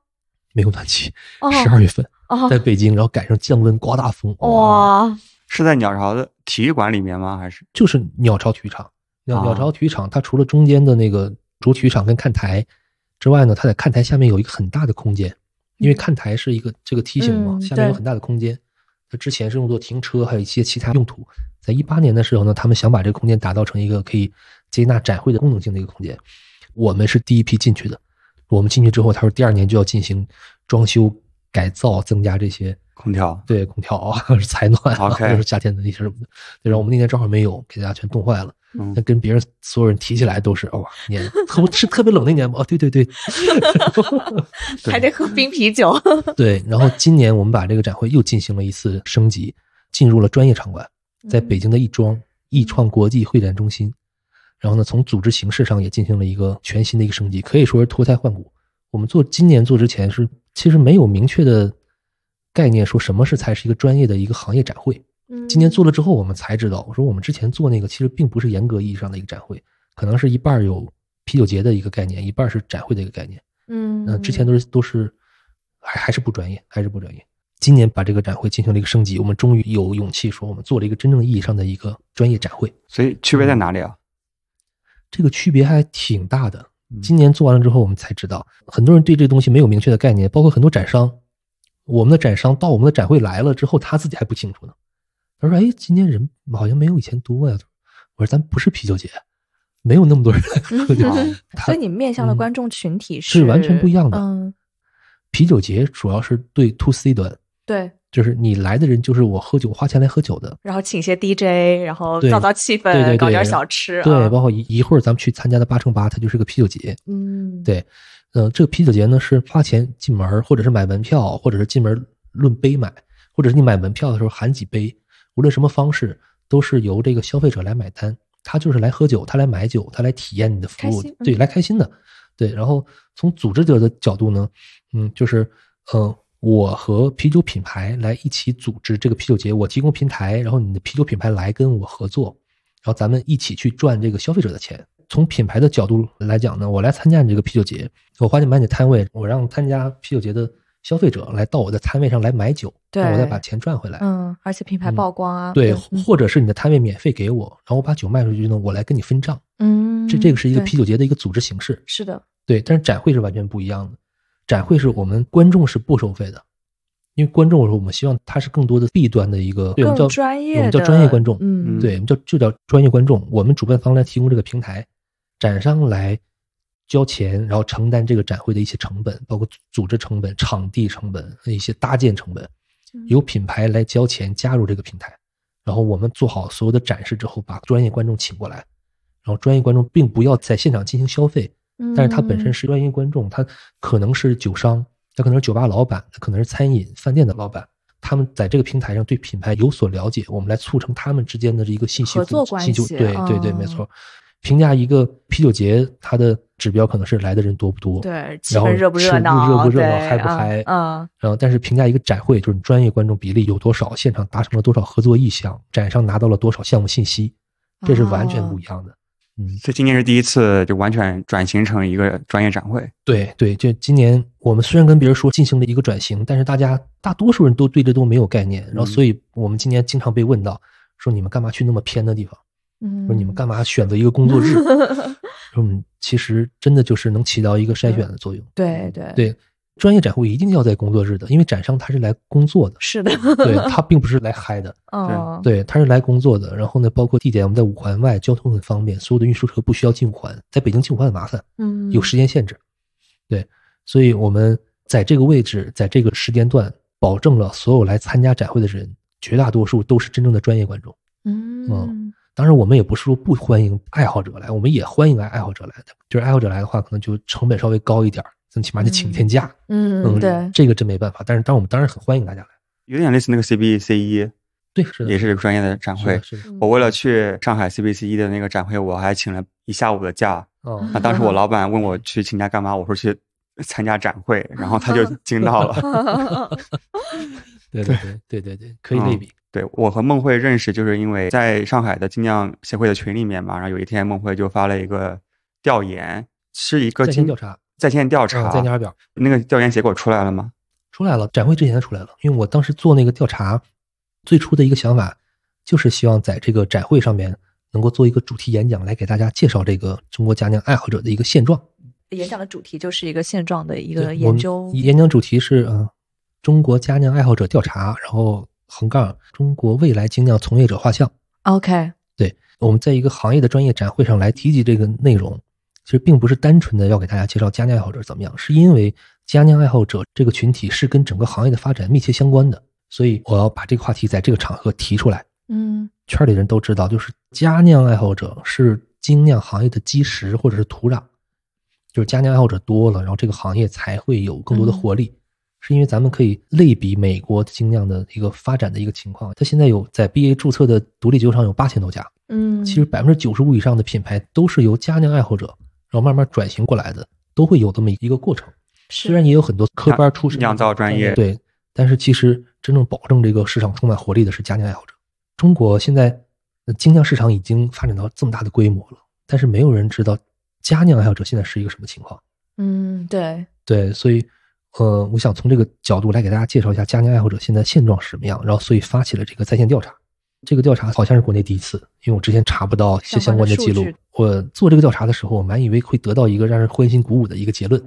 没有暖气，哦十二月份哦在北京，然后赶上降温刮大风，哇，是在鸟巢的体育馆里面吗？还是就是鸟巢体育场。鸟啊鸟巢体育场，它除了中间的那个主体育场跟看台之外呢，它在看台下面有一个很大的空间，因为看台是一个这个梯形嘛，嗯下面有很大的空间。它之前是用作停车，还有一些其他用途。在一八年的时候呢，他们想把这个空间打造成一个可以接纳展会的功能性的一个空间。我们是第一批进去的。我们进去之后，他说第二年就要进行装修改造，增加这些空调？对，空调啊，[LAUGHS] 采暖就是夏天的那些什么的。对，然后我们那年正好没有，给大家全冻坏了。嗯那跟别人所有人提起来都是哇，年特是特别冷那年吗？哦，对对对，对 [LAUGHS] 还得喝冰啤酒。对。然后今年我们把这个展会又进行了一次升级，进入了专业场馆，在北京的亦庄亦创国际会展中心。然后呢，从组织形式上也进行了一个全新的一个升级，可以说是脱胎换骨。我们做今年做之前是其实没有明确的概念，说什么是才是一个专业的一个行业展会。今年做了之后，我们才知道，我说我们之前做那个其实并不是严格意义上的一个展会，可能是一半有啤酒节的一个概念，一半是展会的一个概念。嗯，那之前都是都是还还是不专业，还是不专业。今年把这个展会进行了一个升级，我们终于有勇气说我们做了一个真正意义上的一个专业展会。所以区别在哪里啊？这个区别还挺大的嗯。今年做完了之后，我们才知道，很多人对这东西没有明确的概念，包括很多展商。我们的展商到我们的展会来了之后，他自己还不清楚呢。他说：“哎，今年人好像没有以前多呀。”我说：“咱不是啤酒节，没有那么多人来喝酒。嗯所以你面向的嗯观众群体是完全不一样的嗯，啤酒节主要是对 to C 端，对。就是你来的人就是我喝酒花钱来喝酒的。然后请些 DJ，然后对造造气氛，对对对搞点小吃。对，啊包括一一会儿咱们去参加的八乘八，它就是个啤酒节。嗯，对，呃，这个啤酒节呢是花钱进门，或者是买门票，或者是进门论杯买，或者是你买门票的时候含几杯，无论什么方式，都是由这个消费者来买单。他就是来喝酒，他来买酒，他来体验你的服务对，嗯来开心的。对，然后从组织者的角度呢，嗯，就是呃，我和啤酒品牌来一起组织这个啤酒节，我提供平台，然后你的啤酒品牌来跟我合作，然后咱们一起去赚这个消费者的钱。从品牌的角度来讲呢，我来参加你这个啤酒节，我花钱买你的摊位，我让参加啤酒节的消费者来到我的摊位上来买酒，我再把钱赚回来。嗯，而且品牌嗯曝光啊，对，嗯或者是你的摊位免费给我，然后我把酒卖出去呢，我来跟你分账。嗯，这这个是一个啤酒节的一个组织形式。是的，对，但是展会是完全不一样的。展会是我们观众是不收费的，因为观众说我们希望他是更多的 B 端的一个，对我们叫专业我们叫专业观众，嗯，对，我们叫就叫专业观众。我们主办方来提供这个平台，展商来交钱，然后承担这个展会的一些成本，包括组组织成本、场地成本、一些搭建成本，嗯由品牌来交钱加入这个平台，然后我们做好所有的展示之后，把专业观众请过来，然后专业观众并不要在现场进行消费，嗯，但是他本身是专业观众，他可能是酒商，他可能是酒吧老板，他可能是餐饮饭店的老板，他们在这个平台上对品牌有所了解，我们来促成他们之间的这一个信息互合作关信息系对对对，嗯没错。评价一个啤酒节，它的指标可能是来的人多不多，对然后氛热不是热闹，热不热闹，对嗨不嗨，嗯，然后但是评价一个展会，就是你专业观众比例有多少，现场达成了多少合作意向，展商拿到了多少项目信息，这是完全不一样的。嗯，这今年是第一次就完全转型成一个专业展会。对对，就今年我们虽然跟别人说进行了一个转型，但是大家大多数人都对这都没有概念，然后嗯所以我们今年经常被问到，说你们干嘛去那么偏的地方？嗯，说你们干嘛选择一个工作日？[LAUGHS] 说我们其实真的就是能起到一个筛选的作用。对对，对，专业展会一定要在工作日的，因为展商他是来工作的，是的，对 [LAUGHS] 他并不是来嗨的。哦，对，他是来工作的。然后呢，包括地点，我们在五环外，交通很方便，所有的运输车不需要进五环，在北京进五环很麻烦，嗯，有时间限制。对，所以我们在这个位置，在这个时间段，保证了所有来参加展会的人，绝大多数都是真正的专业观众。嗯，当然，我们也不是说不欢迎爱好者来，我们也欢迎爱爱好者来的。就是爱好者来的话，可能就成本稍微高一点儿，最起码得请一天假。嗯，对，这个真没办法。但是，当然我们当然很欢迎大家来。有点类似那个 CBC 一对，是的，也是一个专业的展会。我为了去上海 CBC 一的那个展会，我还请了一下午的假。哦，那当时我 [LAUGHS] 老板问我去请假干嘛，我说去参加展会，然后他就 [LAUGHS] 惊到了。[LAUGHS] 对对对对对对，可以类比。对我和孟慧认识，就是因为在上海的精酿协会的群里面嘛，然后有一天孟慧就发了一个调研，是一个精调查，在线调查，嗯在查表那个调研结果出来了吗？出来了，展会之前出来了。因为我当时做那个调查，最初的一个想法就是希望在这个展会上面能够做一个主题演讲，来给大家介绍这个中国佳酿爱好者的一个现状。演讲的主题就是一个现状的一个研究。演讲主题是呃中国佳酿爱好者调查，然后横杠中国未来精酿从业者画像。OK，对，我们在一个行业的专业展会上来提及这个内容，其实并不是单纯的要给大家介绍佳酿爱好者怎么样，是因为佳酿爱好者这个群体是跟整个行业的发展密切相关的，所以我要把这个话题在这个场合提出来。嗯圈里人都知道，就是佳酿爱好者是精酿行业的基石或者是土壤，就是佳酿爱好者多了，然后这个行业才会有更多的活力。是因为咱们可以类比美国精酿的一个发展的一个情况，它现在有在 BA 注册的独立酒厂有八千多家，嗯，其实百分之九十五以上的品牌都是由佳酿爱好者然后慢慢转型过来的，都会有这么一个过程。虽然也有很多科班出身酿造专业对，但是其实真正保证这个市场充满活力的是家酿爱好者。中国现在呃精酿市场已经发展到这么大的规模了，但是没有人知道家酿爱好者现在是一个什么情况。嗯对，对，所以呃，我想从这个角度来给大家介绍一下家酿爱好者现在现状是什么样，然后所以发起了这个在线调查。这个调查好像是国内第一次，因为我之前查不到一些相关的记录。我做这个调查的时候，我满以为会得到一个让人欢欣鼓舞的一个结论，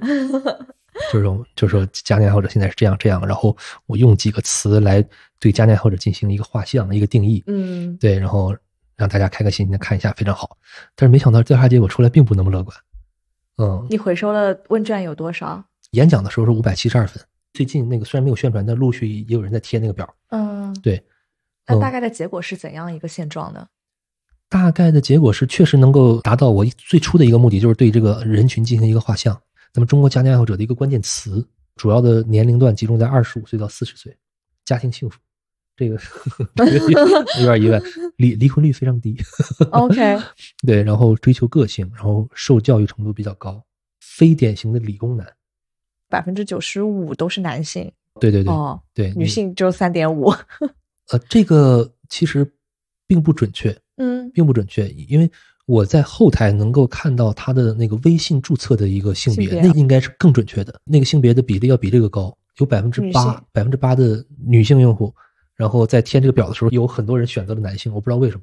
[LAUGHS] 就是说，就是说佳酿爱好者现在是这样这样，然后我用几个词来对佳酿爱好者进行一个画像、一个定义，嗯对，然后让大家开开心心的看一下，非常好。但是没想到调查结果出来并不那么乐观。嗯，你回收了问卷有多少？演讲的时候是五百七十二分，最近那个虽然没有宣传，但陆续也有人在贴那个表。嗯，对，嗯那大概的结果是怎样一个现状呢？大概的结果是确实能够达到我最初的一个目的，就是对这个人群进行一个画像。那么中国家庭爱好者的一个关键词，主要的年龄段集中在二十五岁到四十岁，家庭幸福，这个这 [LAUGHS] 个有点意外，离离婚率非常低。OK，[LAUGHS] 对，然后追求个性，然后受教育程度比较高，非典型的理工男。百分之九十五都是男性对对对、哦，对，女性只有三点五。呃，这个其实并不准确，嗯并不准确，因为我在后台能够看到他的那个微信注册的一个性别，性别那个应该是更准确的，那个性别的比例要比这个高，有百分之八，百分之八的女性用户，然后在填这个表的时候，有很多人选择了男性，我不知道为什么。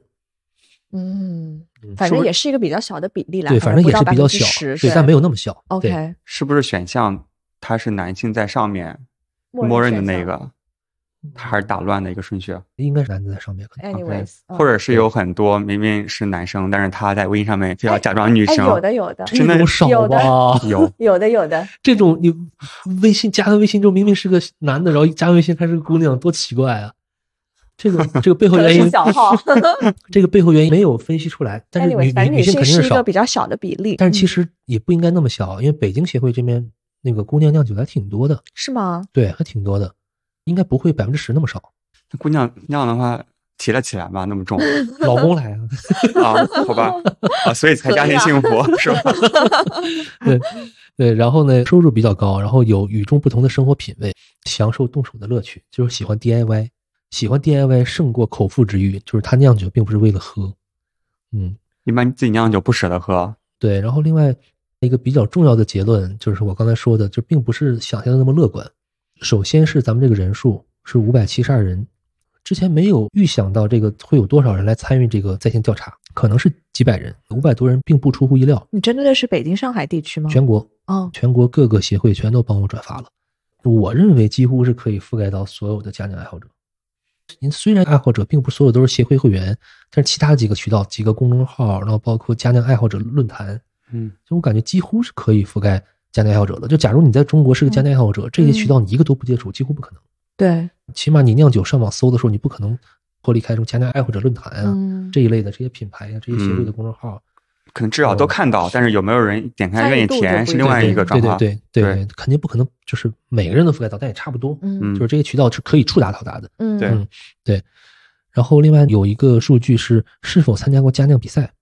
嗯嗯，反正也是一个比较小的比例啦。对，反正也是比较小，十，对，但没有那么小。对 OK，是不是选项它是男性在上面，默认的那个，它还是打乱的一个顺序啊应该是男的在上面，可能。Anyways，嗯或者是有很多明明是男生，但是他在微信上面非要假装女哎，生，有的有的真的有少有的吧？[LAUGHS] 有 [LAUGHS] 有的有的，这种你微信加了微信之后，明明是个男的，然后一加微信还是个姑娘，多奇怪啊！这个这个背后原因，小号。[LAUGHS] 这个背后原因没有分析出来，但是女 Anyways，女女性性肯定少是一个，比较小的比例。但是其嗯实也不应该那么小，因为北京协会这边那个姑娘酿酒还挺多的，是吗？对，还挺多的，应该不会百分之十那么少。那姑娘那样的话提了起来吧，那么重 [LAUGHS] 老公来啊，啊，好吧 [LAUGHS] 啊，所以才家庭幸福是吧？[LAUGHS] 对对，然后呢，收入比较高，然后有与众不同的生活品味，享受动手的乐趣，就是喜欢 DIY，喜欢 DIY 胜过口腹之欲，就是他酿酒并不是为了喝，嗯，一般自己酿酒不舍得喝，对，然后另外一个比较重要的结论就是我刚才说的，就并不是想象的那么乐观。首先是咱们这个人数是五百七十二人，之前没有预想到这个会有多少人来参与这个在线调查，可能是几百人，五百多人并不出乎意料。你针对的是北京、上海地区吗？全国哦，全国各个协会全都帮我转发了，我认为几乎是可以覆盖到所有的家酿爱好者。您虽然爱好者并不所有都是协会会员，但是其他几个渠道、几个公众号，然后包括家酿爱好者论坛，嗯，就我感觉几乎是可以覆盖家酿爱好者的。就假如你在中国是个家酿爱好者，这些渠道你一个都不接触，几乎不可能。对，起码你酿酒上网搜的时候，你不可能脱离开什么家酿爱好者论坛啊、嗯，这一类的这些品牌啊、这些协会的嗯公众号。可能至少都看到，但是有没有人点开愿意填是另外一个状况。对对对肯定不可能就是每个人都覆盖到，但也差不多。嗯嗯就是这些渠道是可以触达到达的。嗯对。然后另外有一个数据是是否参加过家酿比赛，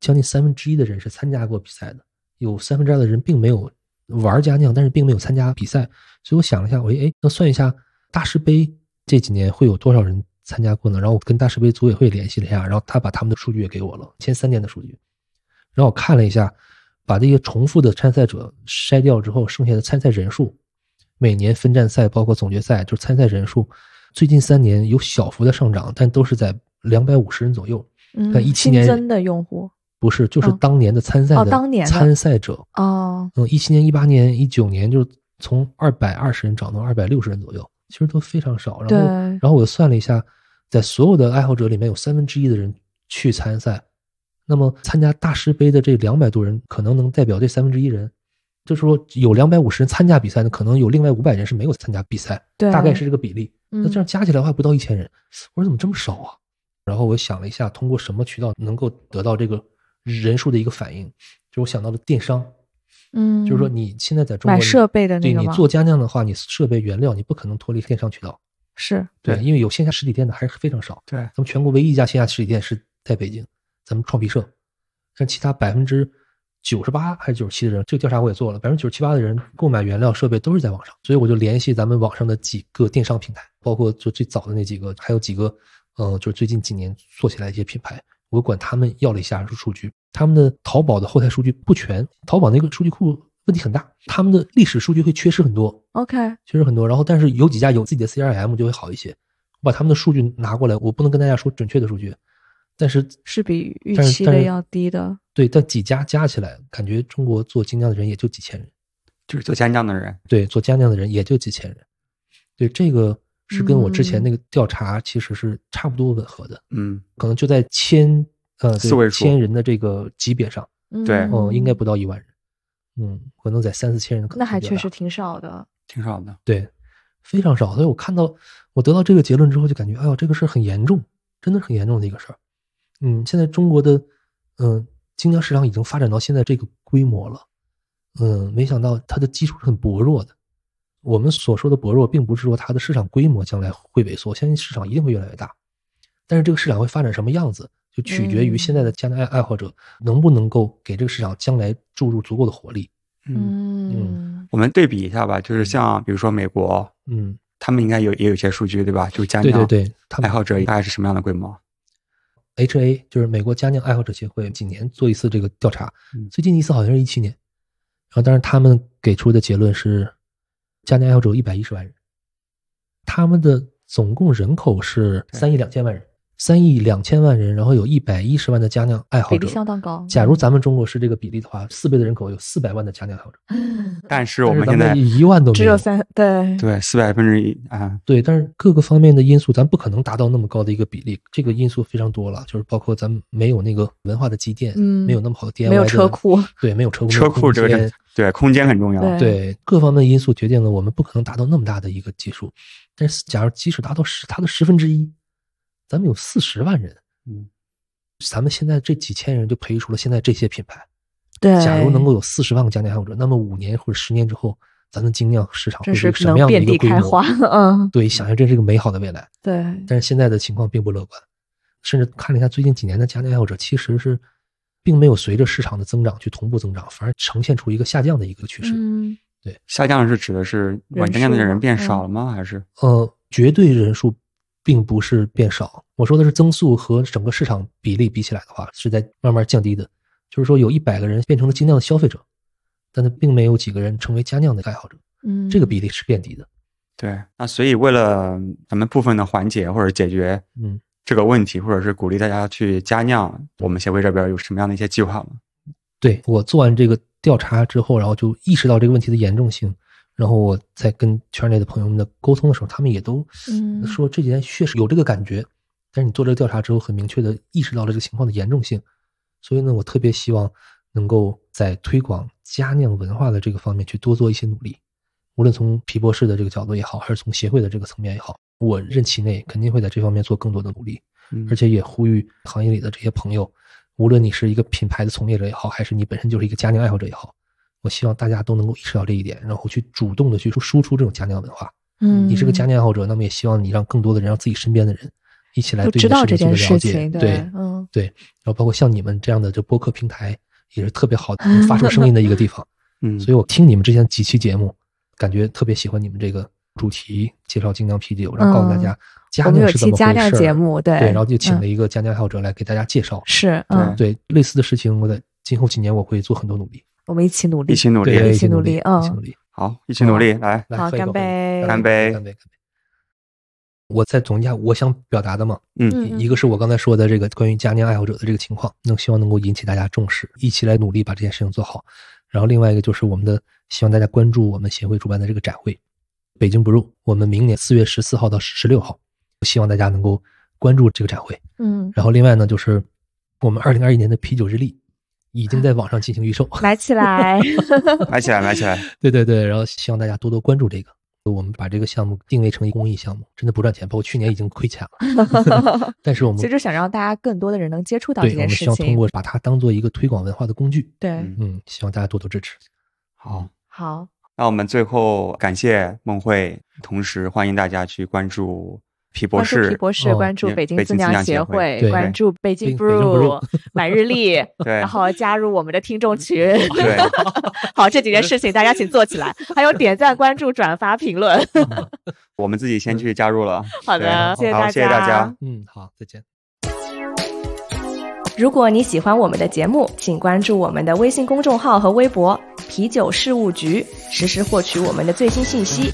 将近三分之一的人是参加过比赛的，有三分之二的人并没有玩家酿，但是并没有参加比赛。所以我想了一下，我哎，那算一下大师杯这几年会有多少人参加过呢？然后我跟大师杯组委会联系了一下，然后他把他们的数据也给我了，前三年的数据。然后我看了一下，把这些重复的参赛者筛掉之后，剩下的参赛人数，每年分站赛包括总决赛，就是参赛人数，最近三年有小幅的上涨，但都是在两百五十人左右。嗯看17年新增的用户不是，就是哦当年的参赛的哦当年的参赛者，哦，嗯，一七年、一八年、一九年，就是从二百二十人涨到二百六十人左右，其实都非常少。然对后，然后我又算了一下，在所有的爱好者里面有三分之一的人去参赛，那么参加大师杯的这两百多人，可能能代表这三分之一人。就是说，有两百五十人参加比赛的，可能有另外五百人是没有参加比赛，对大概是这个比例。嗯那这样加起来的话，不到一千人。我说怎么这么少啊？然后我想了一下，通过什么渠道能够得到这个人数的一个反应？就我想到了电商，嗯，就是说你现在在中国你买设备的那个吗对你做家酿的话，你设备原料你不可能脱离电商渠道，是对因为有线下实体店的还是非常少。对咱们全国唯一一家线下实体店是在北京，咱们创皮社，但其他百分之九十八还是九十七的人，这个调查我也做了，百分之九十七八的人购买原料设备都是在网上，所以我就联系咱们网上的几个电商平台，包括就最早的那几个，还有几个，呃，就是最近几年做起来一些品牌，我管他们要了一下数据，他们的淘宝的后台数据不全，淘宝那个数据库问题很大，他们的历史数据会缺失很多，OK，缺失很多。然后，但是有几家有自己的 CRM 就会好一些。我把他们的数据拿过来，我不能跟大家说准确的数据，但是是比预期的要低的。对，但几家加起来，感觉中国做精酿的人也就几千人，就是做精酿的人，对，做精酿的人也就几千人。对，这个是跟我之前嗯那个调查其实是差不多吻合的，嗯，可能就在千呃四位数千人的这个级别上，对嗯哦、应该不到一万人，嗯，可能在三四千人可能那还确实挺少的。挺少的。对，非常少。所以我看到我得到这个结论之后，就感觉，哎呦，这个事儿很严重，真的是很严重的一个事儿。嗯，现在中国的嗯精酿市场已经发展到现在这个规模了，嗯，没想到它的基础是很薄弱的。我们所说的薄弱，并不是说它的市场规模将来会萎缩，相信市场一定会越来越大。但是这个市场会发展什么样子，就取决于现在的家酿爱爱好者能不能够给这个市场将来注入足够的活力。嗯，嗯，我们对比一下吧，就是像比如说美国，嗯，他们应该有也有一些数据，对吧？就是家对酿对对，他们爱好者大概是什么样的规模？HA 就是美国家酿爱好者协会，几年做一次这个调查嗯，最近一次好像是一七年，然后但是他们给出的结论是，家酿爱好者有一百一十万人，他们的总共人口是对三亿两千万人，三亿两千万人，然后有一百一十万的家酿爱好者，比例相当高。假如咱们中国是这个比例的话，四倍的人口有四百万的家酿爱好者，但是我们现在一万都没只有三对对四百分之一啊，对，但是各个方面的因素，咱不可能达到那么高的一个比例。这个因素非常多了，就是包括咱们没有那个文化的积淀，嗯没有那么好的 DIY，没有车库，对，没有车库，车库这个对空间很重要。对对各方面的因素决定了我们不可能达到那么大的一个基数。但是，假如即使达到十它的十分之一，咱们有四十万人，嗯，咱们现在这几千人就培育出了现在这些品牌。对，假如能够有四十万个家电爱好者，那么五年或者十年之后，咱的精酿市场会是是一个什么样的一个规模？开花。嗯，对，想象这是一个美好的未来。对，但是现在的情况并不乐观，甚至看了一下最近几年的家电爱好者，其实是并没有随着市场的增长去同步增长，反而呈现出一个下降的一个趋势。嗯，对下降是指的是玩家酿的人变少了吗？还是呃，绝对人数并不是变少，我说的是增速和整个市场比例比起来的话，是在慢慢降低的。就是说，有一百个人变成了精酿的消费者，但他并没有几个人成为佳酿的爱好者，嗯，这个比例是变低的。对？那所以为了咱们部分的缓解或者解决嗯，这个问题，或者是鼓励大家去加酿，我们协会这边有什么样的一些计划吗？对我做完这个调查之后，然后就意识到这个问题的严重性，然后我在跟圈内的朋友们的沟通的时候，他们也都嗯说这几年确实有这个感觉，但是你做这个调查之后，很明确的意识到了这个情况的严重性，所以呢，我特别希望能够在推广佳酿文化的这个方面去多做一些努力，无论从皮博士的这个角度也好，还是从协会的这个层面也好，我任期内肯定会在这方面做更多的努力。嗯而且也呼吁行业里的这些朋友，无论你是一个品牌的从业者也好，还是你本身就是一个家酿爱好者也好，我希望大家都能够意识到这一点，然后去主动的去输出这种家酿文化。嗯，你是个家酿爱好者，那么也希望你让更多的人，让自己身边的人一起来对知道这件你的事情做个了解。对嗯对，然后包括像你们这样的这播客平台，也是特别好 [LAUGHS] 发出声音的一个地方。嗯，所以我听你们之前几期节目，感觉特别喜欢你们这个主题，介绍精酿啤酒，然后告诉大家佳酿是怎么回事儿。节目，对。对，然后就请嗯。了一个佳酿爱好者来给大家介绍。是，嗯，对。类似的事情，我在今后几年我会做很多努力，我们一起努力，一起努力，对，一起努努力嗯。一起努力。好，一起努力，来，好干来。喝一口杯。干杯。干杯，干杯！我再总结一下我想表达的嘛，嗯。嗯一个是我刚才说的这个关于佳酿爱好者的这个情况，能希望能够引起大家重视，一起来努力把这件事情做好。然后另外一个就是我们的希望大家关注我们协会主办的这个展会，北京 Brew，我们明年四月十四号到十六号，希望大家能够关注这个展会。嗯，然后另外呢，就是我们二零二一年的啤酒日历已经在网上进行预售，[LAUGHS] 买起来，买起来，买起来，对对对，然后希望大家多多关注这个。我们把这个项目定位成一公益项目，真的不赚钱，包括去年已经亏钱了，[LAUGHS] 但是我们其实想让大家更多的人能接触到这件事们希望通，过把它当做一个推广文化的工具。对，嗯嗯，希望大家多多支持。好。好，那我们最后感谢梦慧，同时欢迎大家去关注皮博关注士，皮博士，哦关注北京自酿协协会对关注北京 Brew 买日历，[LAUGHS] 对然后加入我们的听众群。对，好，这几件事情大家请做起来，还有点赞、关注、转发、评论。[LAUGHS] 我们自己先去加入了。好的，谢谢大家。嗯，好，再见。如果你喜欢我们的节目，请关注我们的微信公众号和微博“啤酒事务局”，实时获取我们的最新信息。